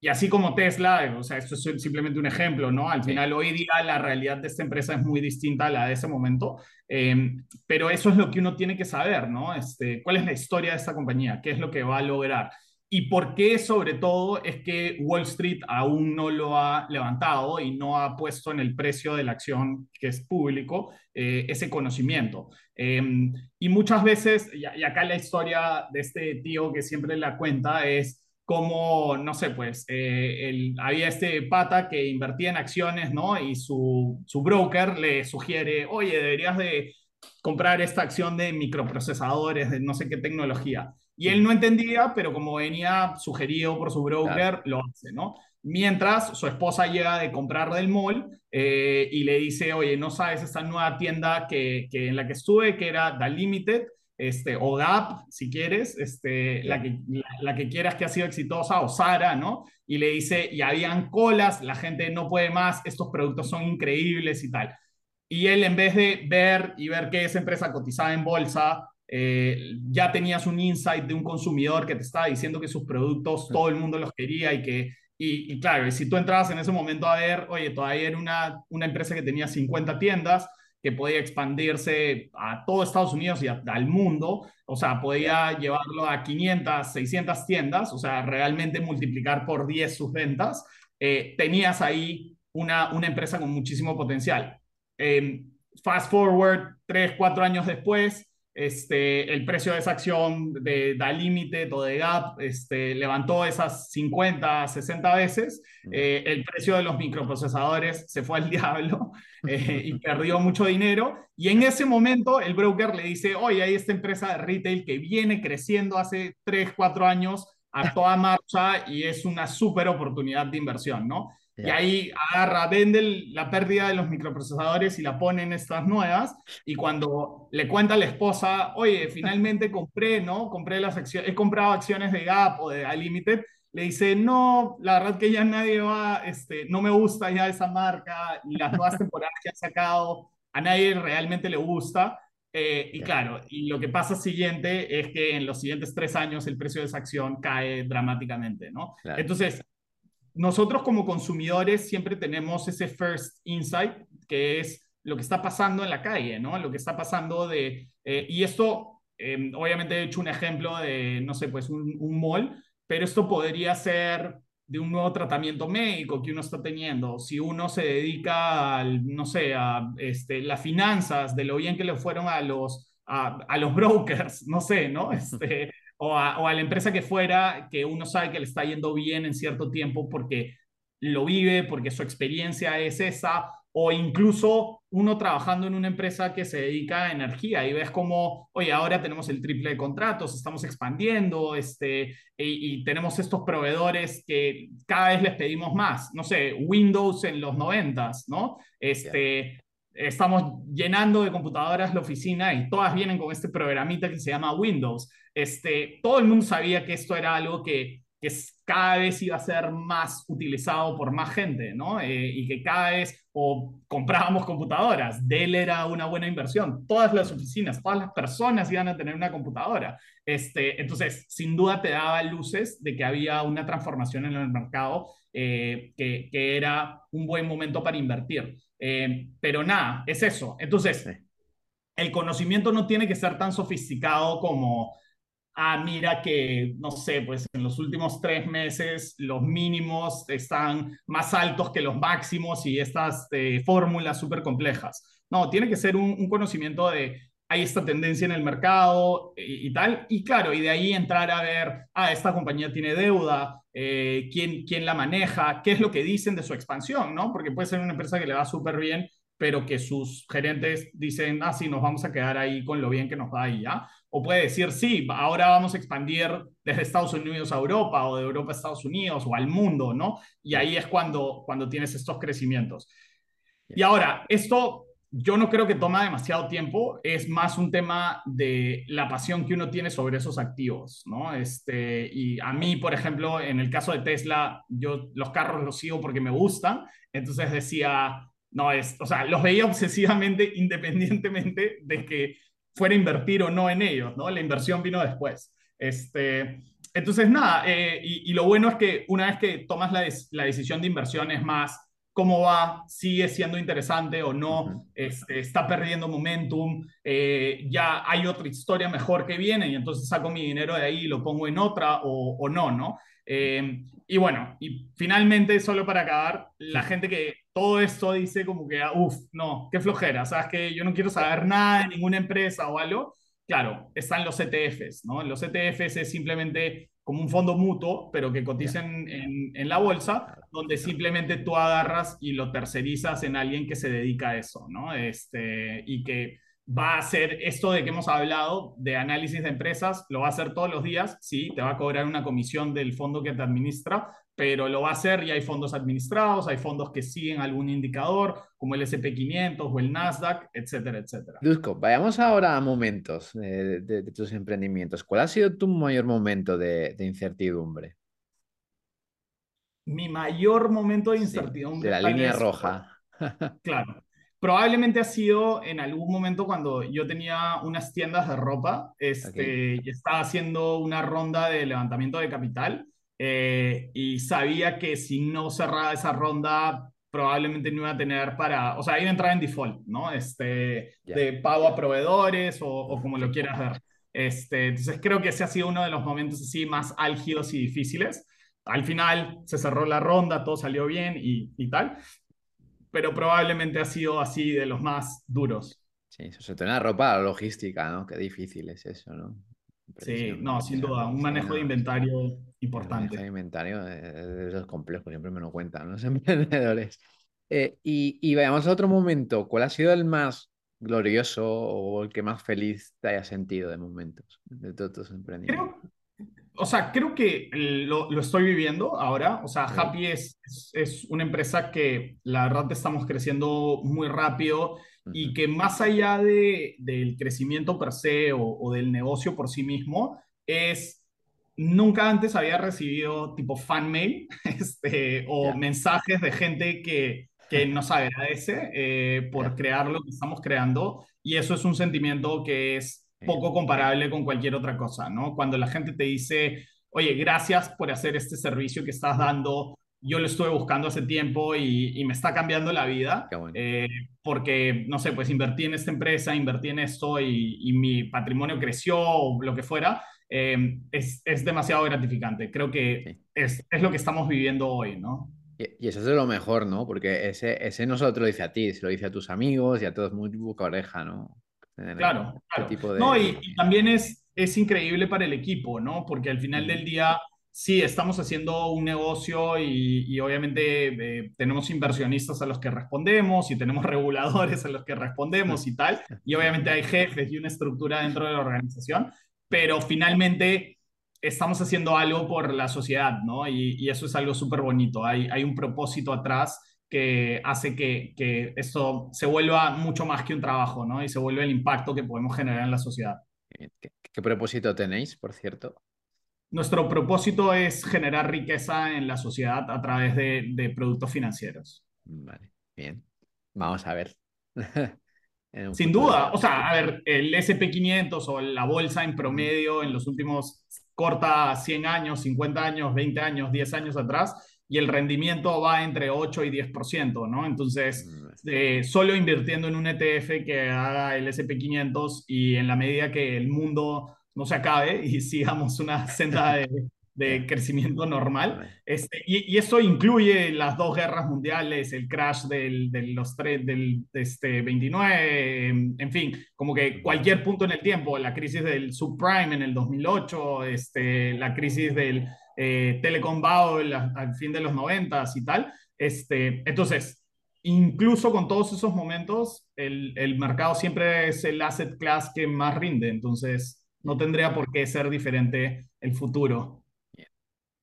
Y así como Tesla, o sea, esto es simplemente un ejemplo, ¿no? Al final, hoy día la realidad de esta empresa es muy distinta a la de ese momento, em, pero eso es lo que uno tiene que saber, ¿no? Este, ¿Cuál es la historia de esta compañía? ¿Qué es lo que va a lograr? y por qué sobre todo es que Wall Street aún no lo ha levantado y no ha puesto en el precio de la acción que es público eh, ese conocimiento. Em, y muchas veces, y, acá la historia de este tío que siempre la cuenta es como, no sé, pues, eh, había este pata que invertía en acciones, ¿no? Y su, su broker le sugiere, oye, deberías de comprar esta acción de microprocesadores, de no sé qué tecnología. Y él no entendía, pero como venía sugerido por su broker, lo hace, ¿no? Mientras su esposa llega de comprar del mall eh, y le dice, oye, ¿no sabes esta nueva tienda que, que en la que estuve, que era The Limited? Este, o Gap, si quieres, este, la, que, la, que quieras que ha sido exitosa, o Sara, ¿no? Y le dice, y habían colas, la gente no puede más, estos productos son increíbles y tal. Y él, en vez de ver y ver que esa empresa cotizada en bolsa eh, ya tenías un insight de un consumidor que te estaba diciendo que sus productos todo el mundo los quería y que, y, claro, si tú entrabas en ese momento a ver, oye, todavía era una, una empresa que tenía 50 tiendas, que podía expandirse a todo Estados Unidos y al mundo, o sea, podía llevarlo a 500, 600 tiendas, o sea, realmente multiplicar por 10 sus ventas, eh, tenías ahí una, una empresa con muchísimo potencial. Eh, fast forward, 3, 4 años después, este, el precio de esa acción de Da Limited o de Gap este, levantó esas 50, 60 veces. Eh, el precio de los microprocesadores se fue al diablo eh, y perdió mucho dinero. Y en ese momento el broker le dice, oye, hay esta empresa de retail que viene creciendo hace 3, 4 años a toda marcha y es una súper oportunidad de inversión, ¿no? Y ahí agarra, vende la pérdida de los microprocesadores y la pone en estas nuevas. Y cuando le cuenta a la esposa, oye, finalmente compré, ¿no? Compré las acciones, he comprado acciones de Gap o de Unlimited, le dice, no, la verdad que ya nadie va, este, no me gusta ya esa marca y las nuevas temporadas que ha sacado, a nadie realmente le gusta. Eh, y claro, y lo que pasa siguiente es que en los siguientes tres años el precio de esa acción cae dramáticamente, ¿no? Entonces, nosotros como consumidores siempre tenemos ese first insight, que es lo que está pasando en la calle, ¿no? Lo que está pasando de... Eh, y esto, em, obviamente he hecho un ejemplo de, no sé, pues un, un mall, pero esto podría ser de un nuevo tratamiento médico que uno está teniendo, si uno se dedica, al, no sé, a este, las finanzas, de lo bien que le fueron a los, a, a los brokers, no sé, ¿no? Este, o a, la empresa que fuera, que uno sabe que le está yendo bien en cierto tiempo porque lo vive, porque su experiencia es esa, o incluso uno trabajando en una empresa que se dedica a energía y ves como, oye, ahora tenemos el triple de contratos, estamos expandiendo, este, y, tenemos estos proveedores que cada vez les pedimos más. No sé, Windows en los noventas, ¿no? Este, estamos llenando de computadoras la oficina y todas vienen con este programita que se llama Windows. Este, todo el mundo sabía que esto era algo que, que cada vez iba a ser más utilizado por más gente, ¿no? Eh, y que cada vez o comprábamos computadoras, Dell era una buena inversión, todas las oficinas, todas las personas iban a tener una computadora. Este, entonces, sin duda te daba luces de que había una transformación en el mercado eh, que, que, era un buen momento para invertir. Eh, pero nada, es eso. Entonces, el conocimiento no tiene que ser tan sofisticado como, ah, mira que, no sé, pues en los últimos tres meses los mínimos están más altos que los máximos y estas eh, fórmulas súper complejas. No, tiene que ser un, conocimiento de, hay esta tendencia en el mercado y, tal. Y claro, y de ahí entrar a ver, ah, esta compañía tiene deuda, eh, quién, quién la maneja, qué es lo que dicen de su expansión, ¿no? Porque puede ser una empresa que le va súper bien, pero que sus gerentes dicen, ah, sí, nos vamos a quedar ahí con lo bien que nos va ahí, ¿ya? O puede decir, sí, ahora vamos a expandir desde Estados Unidos a Europa o de Europa a Estados Unidos o al mundo, ¿no? Y ahí es cuando, cuando tienes estos crecimientos. Y ahora, esto yo no creo que toma demasiado tiempo, es más un tema de la pasión que uno tiene sobre esos activos, ¿no? Este, y a mí, por ejemplo, en el caso de Tesla, yo los carros los sigo porque me gustan, entonces decía, no es, o sea, los veía obsesivamente independientemente de que fuera a invertir o no en ellos, ¿no? La inversión vino después. Este, entonces, nada, eh, y, lo bueno es que una vez que tomas la, la decisión de inversión es más cómo va, sigue siendo interesante o no, este, está perdiendo momentum, eh, ya hay otra historia mejor que viene y entonces saco mi dinero de ahí y lo pongo en otra o, no, ¿no? Eh, y bueno, y finalmente, solo para acabar, la gente que todo esto dice como que, ah, uff, no, qué flojera, sabes que yo no quiero saber nada de ninguna empresa o algo. Claro, están los ETFs, ¿no? Los ETFs es simplemente como un fondo mutuo, pero que cotizan en, en, la bolsa, donde simplemente tú agarras y lo tercerizas en alguien que se dedica a eso, ¿no? Este, y que va a hacer esto de que hemos hablado de análisis de empresas, lo va a hacer todos los días, sí, te va a cobrar una comisión del fondo que te administra, pero lo va a hacer y hay fondos administrados, hay fondos que siguen algún indicador, como el SP500 o el Nasdaq, etcétera, etcétera. Dusko, vayamos ahora a momentos de, tus emprendimientos. ¿Cuál ha sido tu mayor momento de, incertidumbre? Mi mayor momento de incertidumbre. de la línea roja. claro. Probablemente ha sido en algún momento cuando yo tenía unas tiendas de ropa este, y estaba haciendo una ronda de levantamiento de capital eh, y sabía que si no cerraba esa ronda probablemente no iba a tener para, o sea, iba a entrar en default, ¿no? Este, de pago a proveedores o, o, como lo quieras ver. Este, entonces creo que ese ha sido uno de los momentos así más álgidos y difíciles. Al final se cerró la ronda, todo salió bien y, y tal, pero probablemente ha sido así de los más duros. Sí, eso se tiene la ropa, la logística, ¿no? Qué difícil es eso, ¿no? Sí, no, sin duda, un manejo de inventario importante. El inventario es, es complejo, siempre me lo cuentan los emprendedores. Eh, y, y veamos otro momento, ¿cuál ha sido el más glorioso o el que más feliz te haya sentido de momentos de todos tus emprendimientos? o sea, creo que lo, lo, estoy viviendo ahora. O sea, Happy es, es, una empresa que la verdad estamos creciendo muy rápido y que más allá de, del crecimiento per se o, o, del negocio por sí mismo, es, nunca antes había recibido tipo fan mail este, o mensajes de gente que, que nos agradece eh, por crear lo que estamos creando y eso es un sentimiento que es poco comparable con cualquier otra cosa, ¿no? Cuando la gente te dice, oye, gracias por hacer este servicio que estás dando, yo lo estuve buscando hace tiempo y, me está cambiando la vida, eh, porque, no sé, pues invertí en esta empresa, invertí en esto y, mi patrimonio creció o lo que fuera, eh, es, es, demasiado gratificante. Creo que es, es, lo que estamos viviendo hoy, ¿no? Y, eso es de lo mejor, ¿no? Porque ese, ese no solo te lo dice a ti, se lo dice a tus amigos y a todos muy boca oreja, ¿no? Claro, claro. No, y, también es, es increíble para el equipo, ¿no? Porque al final del día sí, estamos haciendo un negocio y, y obviamente eh, tenemos inversionistas a los que respondemos y tenemos reguladores a los que respondemos y tal, y obviamente hay jefes y una estructura dentro de la organización, pero finalmente estamos haciendo algo por la sociedad, ¿no? Y, eso es algo súper bonito, hay, hay un propósito atrás que hace que, que esto se vuelva mucho más que un trabajo, ¿no? Y se vuelve el impacto que podemos generar en la sociedad. ¿Qué, qué propósito tenéis, por cierto? Nuestro propósito es generar riqueza en la sociedad a través de, de productos financieros. Vale, bien. Vamos a ver. Sin duda, o sea, a ver, el SP500 o la bolsa en promedio en los últimos corta 100 años, 50 años, 20 años, 10 años atrás, y el rendimiento va entre 8 y 10%, ¿no? Entonces, eh, solo invirtiendo en un ETF que haga el SP500 y en la medida que el mundo no se acabe y sigamos una senda de, de crecimiento normal. Este, y, y, eso incluye las dos guerras mundiales, el crash del, de los tres, del este, 29, en fin, como que cualquier punto en el tiempo, la crisis del subprime en el 2008, este, la crisis del eh, Telecom Bubble al fin de los 90 y tal. Este, entonces, incluso con todos esos momentos, el, el mercado siempre es el asset class que más rinde. Entonces, no tendría por qué ser diferente el futuro.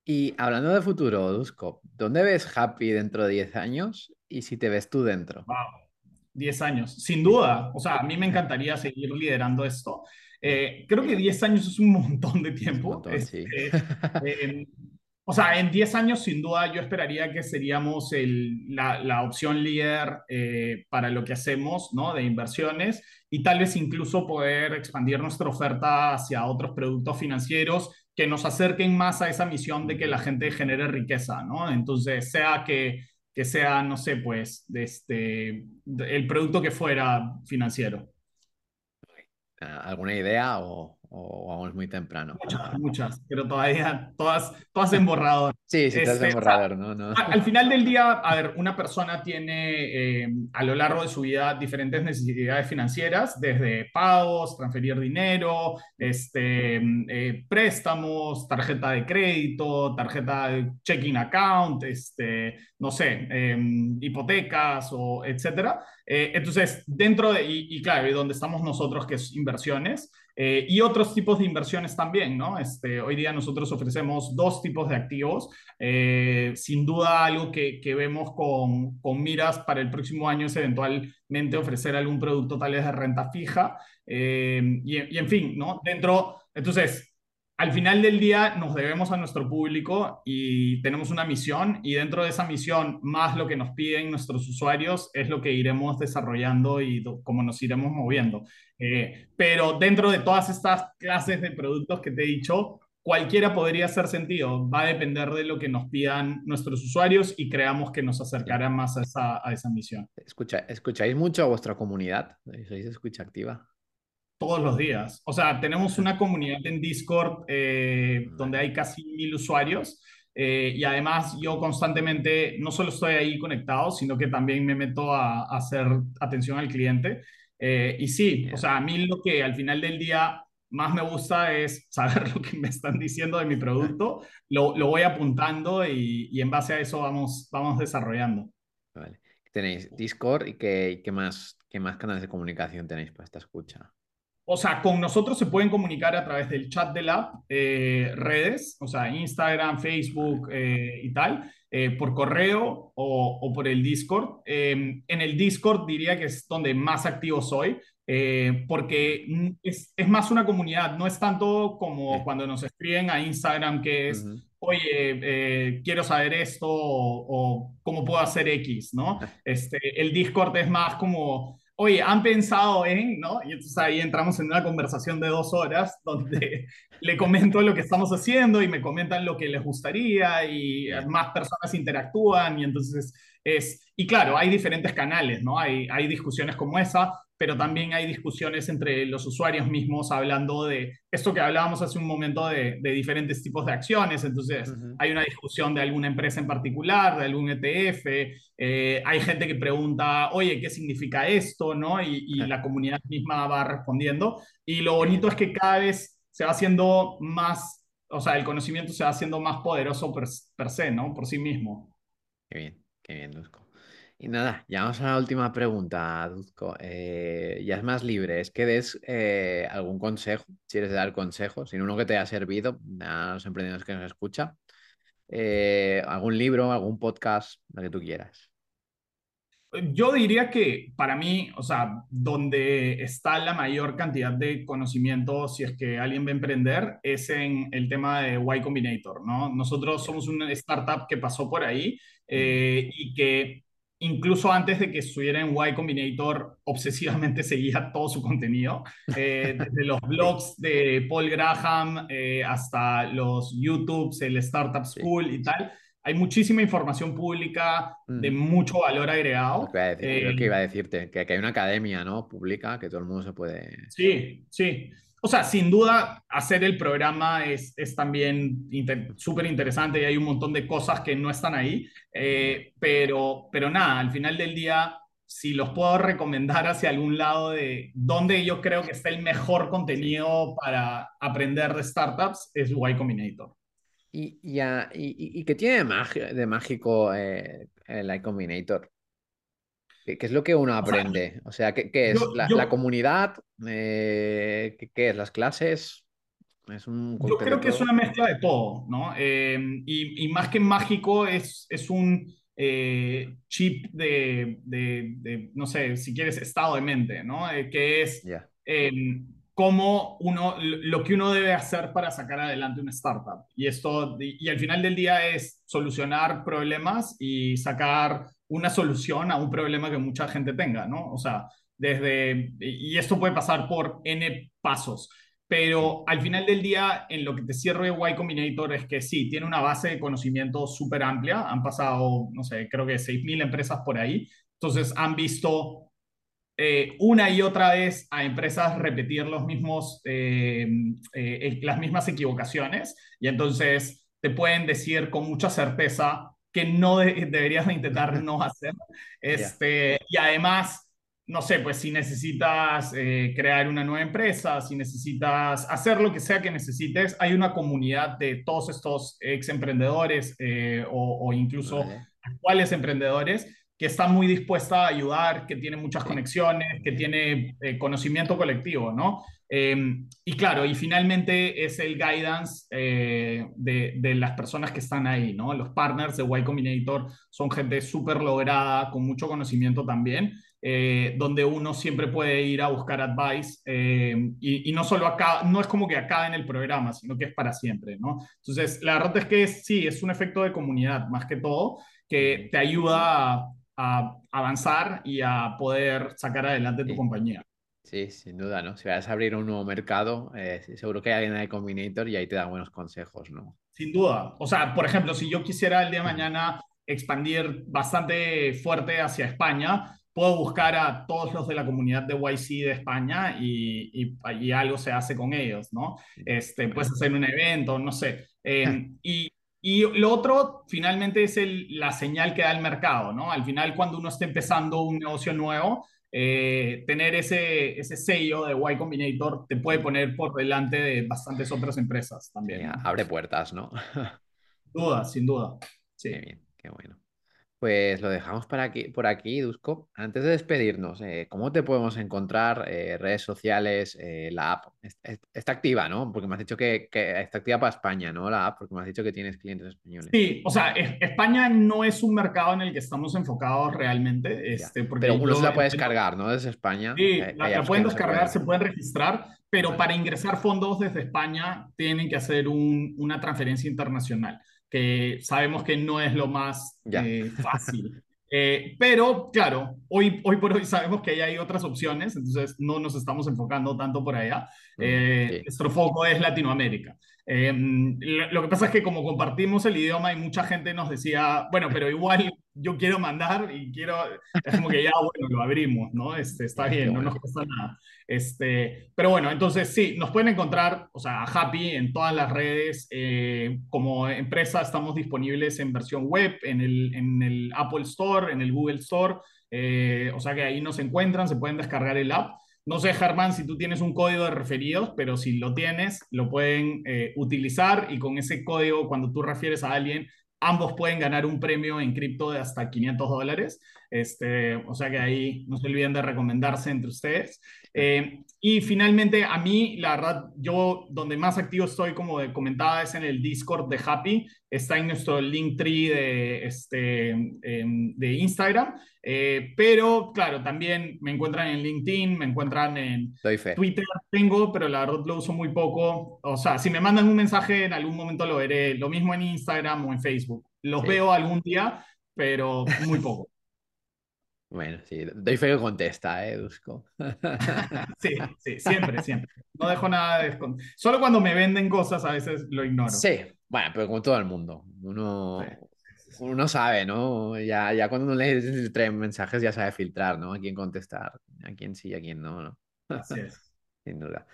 Y hablando de futuro, Dusko, ¿dónde ves Happy dentro de 10 años y si te ves tú dentro? Wow, 10 años, sin duda. O sea, a mí me encantaría seguir liderando esto. Eh, creo que 10 años es un montón de tiempo. Un montón, este, sí. eh, o sea, en 10 años, sin duda, yo esperaría que seríamos el, la, la, opción líder eh, para lo que hacemos, ¿no? De inversiones y tal vez incluso poder expandir nuestra oferta hacia otros productos financieros que nos acerquen más a esa misión de que la gente genere riqueza, ¿no? Entonces, sea que, que sea, no sé, pues, este, el producto que fuera financiero. ¿Alguna idea o, o vamos muy temprano? Muchas, muchas, pero todavía todas, todas en borrador. Sí, sí, este, en borrador, ¿no? no. Al final del día, a ver, una persona tiene eh, a lo largo de su vida diferentes necesidades financieras, desde pagos, transferir dinero, este, eh, préstamos, tarjeta de crédito, tarjeta de checking account, este, no sé, eh, hipotecas o etcétera. Eh, entonces, dentro de, y, y claro, y donde estamos nosotros, que es inversiones, eh, y otros tipos de inversiones también, ¿no? Este, hoy día nosotros ofrecemos dos tipos de activos. Eh, sin duda, algo que, que vemos con, con, miras para el próximo año es eventualmente ofrecer algún producto tal vez de renta fija. Eh, y, y, en fin, ¿no? Dentro, entonces, al final del día nos debemos a nuestro público y tenemos una misión y dentro de esa misión, más lo que nos piden nuestros usuarios, es lo que iremos desarrollando y cómo nos iremos moviendo. Eh, pero dentro de todas estas clases de productos que te he dicho, cualquiera podría hacer sentido. Va a depender de lo que nos pidan nuestros usuarios y creamos que nos acercará más a esa, misión. Escucha, ¿Escucháis mucho a vuestra comunidad? ¿Sois escucha activa? Todos los días. O sea, tenemos una comunidad en Discord eh, donde hay casi mil usuarios eh, y además yo constantemente no solo estoy ahí conectado, sino que también me meto a, a hacer atención al cliente. Eh, y sí, o sea, a mí lo que al final del día más me gusta es saber lo que me están diciendo de mi producto, lo, lo voy apuntando y, y, en base a eso vamos, vamos desarrollando. Vale. Tenéis Discord y qué, qué, más, qué más canales de comunicación tenéis para esta escucha. O sea, con nosotros se pueden comunicar a través del chat del app, eh, redes, o sea, Instagram, Facebook eh, y tal, eh, por correo o, o, por el Discord. Em, en el Discord diría que es donde más activo soy, eh, porque es, es, más una comunidad, no es tanto como cuando nos escriben a Instagram, que es, uh -huh. oye, eh, quiero saber esto o, o, cómo puedo hacer X, ¿no? Este, el Discord es más como oye, han pensado en, ¿no? Y entonces ahí entramos en una conversación de dos horas donde le comento lo que estamos haciendo y me comentan lo que les gustaría y más personas interactúan y entonces es, y claro, hay diferentes canales, ¿no? Hay, hay discusiones como esa, pero también hay discusiones entre los usuarios mismos hablando de esto que hablábamos hace un momento de, de diferentes tipos de acciones. Entonces, uh -huh. hay una discusión de alguna empresa en particular, de algún ETF. Eh, hay gente que pregunta, oye, ¿qué significa esto? ¿no? Y, y la comunidad misma va respondiendo. Y lo bonito es que cada vez se va haciendo más o sea, el conocimiento se va haciendo más poderoso per, per se, ¿no? Por sí mismo. Qué bien, qué bien, Dusko. Y nada, ya vamos a la última pregunta, Duzco. Eh, ya es más libre, es que des eh, algún consejo, si quieres dar consejos, sin uno que te haya servido a los emprendedores que nos escucha, eh, algún libro, algún podcast, lo que tú quieras. Yo diría que para mí, o sea, donde está la mayor cantidad de conocimiento, si es que alguien va a emprender, es en el tema de Y Combinator, ¿no? Nosotros somos una startup que pasó por ahí y que incluso antes de que estuviera en Y Combinator, obsesivamente seguía todo su contenido, eh, desde los blogs de Paul Graham eh, hasta los YouTubes, el Startup School y tal. Hay muchísima información pública de mm. mucho valor agregado. Lo que, iba que iba a decirte, que, que, hay una academia ¿no? pública que todo el mundo se puede... Sí, sí o sea, sin duda, hacer el programa es, es también súper interesante y hay un montón de cosas que no están ahí, eh, pero, pero nada, al final del día, si los puedo recomendar hacia algún lado de donde yo creo que está el mejor contenido para aprender de startups, es Y Combinator. ¿Y, y, y, qué tiene de, mágico eh, el Y Combinator? ¿Qué, es lo que uno aprende? O sea, ¿qué, es? ¿La, comunidad? Eh, ¿qué, es? ¿Las clases? Es un yo creo que es una mezcla de todo, ¿no? Em, y, más que mágico, es, es un eh, chip de, de, no sé, si quieres, estado de mente, ¿no? Eh, que es em, cómo uno, lo que uno debe hacer para sacar adelante una startup. Y esto, y al final del día es solucionar problemas y sacar una solución a un problema que mucha gente tenga, ¿no? O sea, desde, y esto puede pasar por N pasos, pero al final del día, en lo que te cierro de Y Combinator es que sí, tiene una base de conocimiento súper amplia, han pasado, no sé, creo que 6.000 empresas por ahí, entonces han visto eh, una y otra vez a empresas repetir los mismos, eh, eh, las mismas equivocaciones y entonces te pueden decir con mucha certeza que no deberías intentar no hacer. Este, Y además, no sé, pues si necesitas eh, crear una nueva empresa, si necesitas hacer lo que sea que necesites, hay una comunidad de todos estos ex emprendedores eh, o, incluso actuales emprendedores que está muy dispuesta a ayudar, que tiene muchas conexiones, que tiene eh, conocimiento colectivo, ¿no? Em, y claro, y finalmente es el guidance eh, de, de, las personas que están ahí, ¿no? Los partners de Y Combinator son gente súper lograda, con mucho conocimiento también, eh, donde uno siempre puede ir a buscar advice em, y, y, no solo acá, no es como que acá en el programa, sino que es para siempre, ¿no? Entonces, la verdad es que sí, es un efecto de comunidad más que todo que te ayuda a, a avanzar y a poder sacar adelante tu compañía. Sí, sin duda, ¿no? Si vas a abrir un nuevo mercado, eh, seguro que hay alguien de Combinator y ahí te da buenos consejos, ¿no? Sin duda. O sea, por ejemplo, si yo quisiera el día de mañana expandir bastante fuerte hacia España, puedo buscar a todos los de la comunidad de YC de España y, y, algo se hace con ellos, ¿no? Este, puedes hacer un evento, no sé. Em, y, y lo otro, finalmente, es el, la señal que da el mercado, ¿no? Al final, cuando uno está empezando un negocio nuevo, eh, tener ese, ese sello de Y Combinator te puede poner por delante de bastantes otras empresas también. abre puertas, ¿no? sin duda, sin duda. Sí. Qué bien, qué bueno. Pues lo dejamos por aquí, por aquí Dusko. Antes de despedirnos, eh, ¿cómo te podemos encontrar? Eh, redes sociales, eh, la app. Está activa, ¿no? Porque me has dicho que, está activa para España, ¿no? La app, porque me has dicho que tienes clientes españoles. Sí, o sea, España no es un mercado en el que estamos enfocados realmente. Este, porque pero uno se la puede descargar, ¿no? Desde España. Sí, la, pueden descargar, se, pueden registrar, pero para ingresar fondos desde España tienen que hacer una transferencia internacional que sabemos que no es lo más eh, fácil. Eh, pero, claro, hoy, hoy por hoy sabemos que hay otras opciones, entonces no nos estamos enfocando tanto por allá. Mm, eh, nuestro foco es Latinoamérica. Lo que pasa es que como compartimos el idioma y mucha gente nos decía, bueno, pero igual yo quiero mandar y quiero, es como que ya, bueno, lo abrimos, ¿no? Este, está bien, no nos cuesta nada. Este, pero bueno, entonces sí, nos pueden encontrar, o sea, Happy en todas las redes. Eh, como empresa estamos disponibles en versión web, en el, en el Apple Store, en el Google Store. Eh, o sea que ahí nos encuentran, se pueden descargar el app. No sé, Germán, si tú tienes un código de referidos, pero si lo tienes, lo pueden eh, utilizar y con ese código, cuando tú refieres a alguien, ambos pueden ganar un premio en cripto de hasta 500 dólares. Este, o sea que ahí no se olviden de recomendarse entre ustedes. Eh, y finalmente, a mí, la verdad, yo donde más activo estoy, como comentaba, es en el Discord de Happy. Está en nuestro link tree de, este, em, de Instagram. Eh, pero, claro, también me encuentran en LinkedIn, me encuentran en Twitter. Tengo, pero la verdad lo uso muy poco. O sea, si me mandan un mensaje, en algún momento lo veré. Lo mismo en Instagram o en Facebook. Los veo algún día, pero muy poco. Bueno, sí, doy fe que contesta, ¿eh, Dusko? sí, sí, siempre, siempre. No dejo nada de Solo cuando me venden cosas a veces lo ignoro. Sí, bueno, pero como todo el mundo. Uno, uno sabe, ¿no? Ya, ya cuando uno lee tres mensajes ya sabe filtrar, ¿no? A quién contestar, a quién sí, a quién no, ¿no? Así es. Sin duda.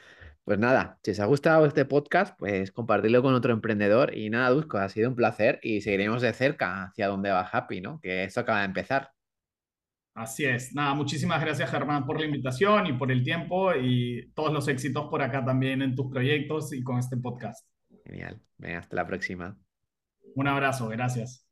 Pues nada, si os ha gustado este podcast, pues compartirlo con otro emprendedor. Y nada, Dusko, ha sido un placer y seguiremos de cerca hacia dónde va Happy, ¿no? Que esto acaba de empezar. Así es. Nada, muchísimas gracias Germán por la invitación y por el tiempo y todos los éxitos por acá también en tus proyectos y con este podcast. Genial. Venga, hasta la próxima. Un abrazo, gracias.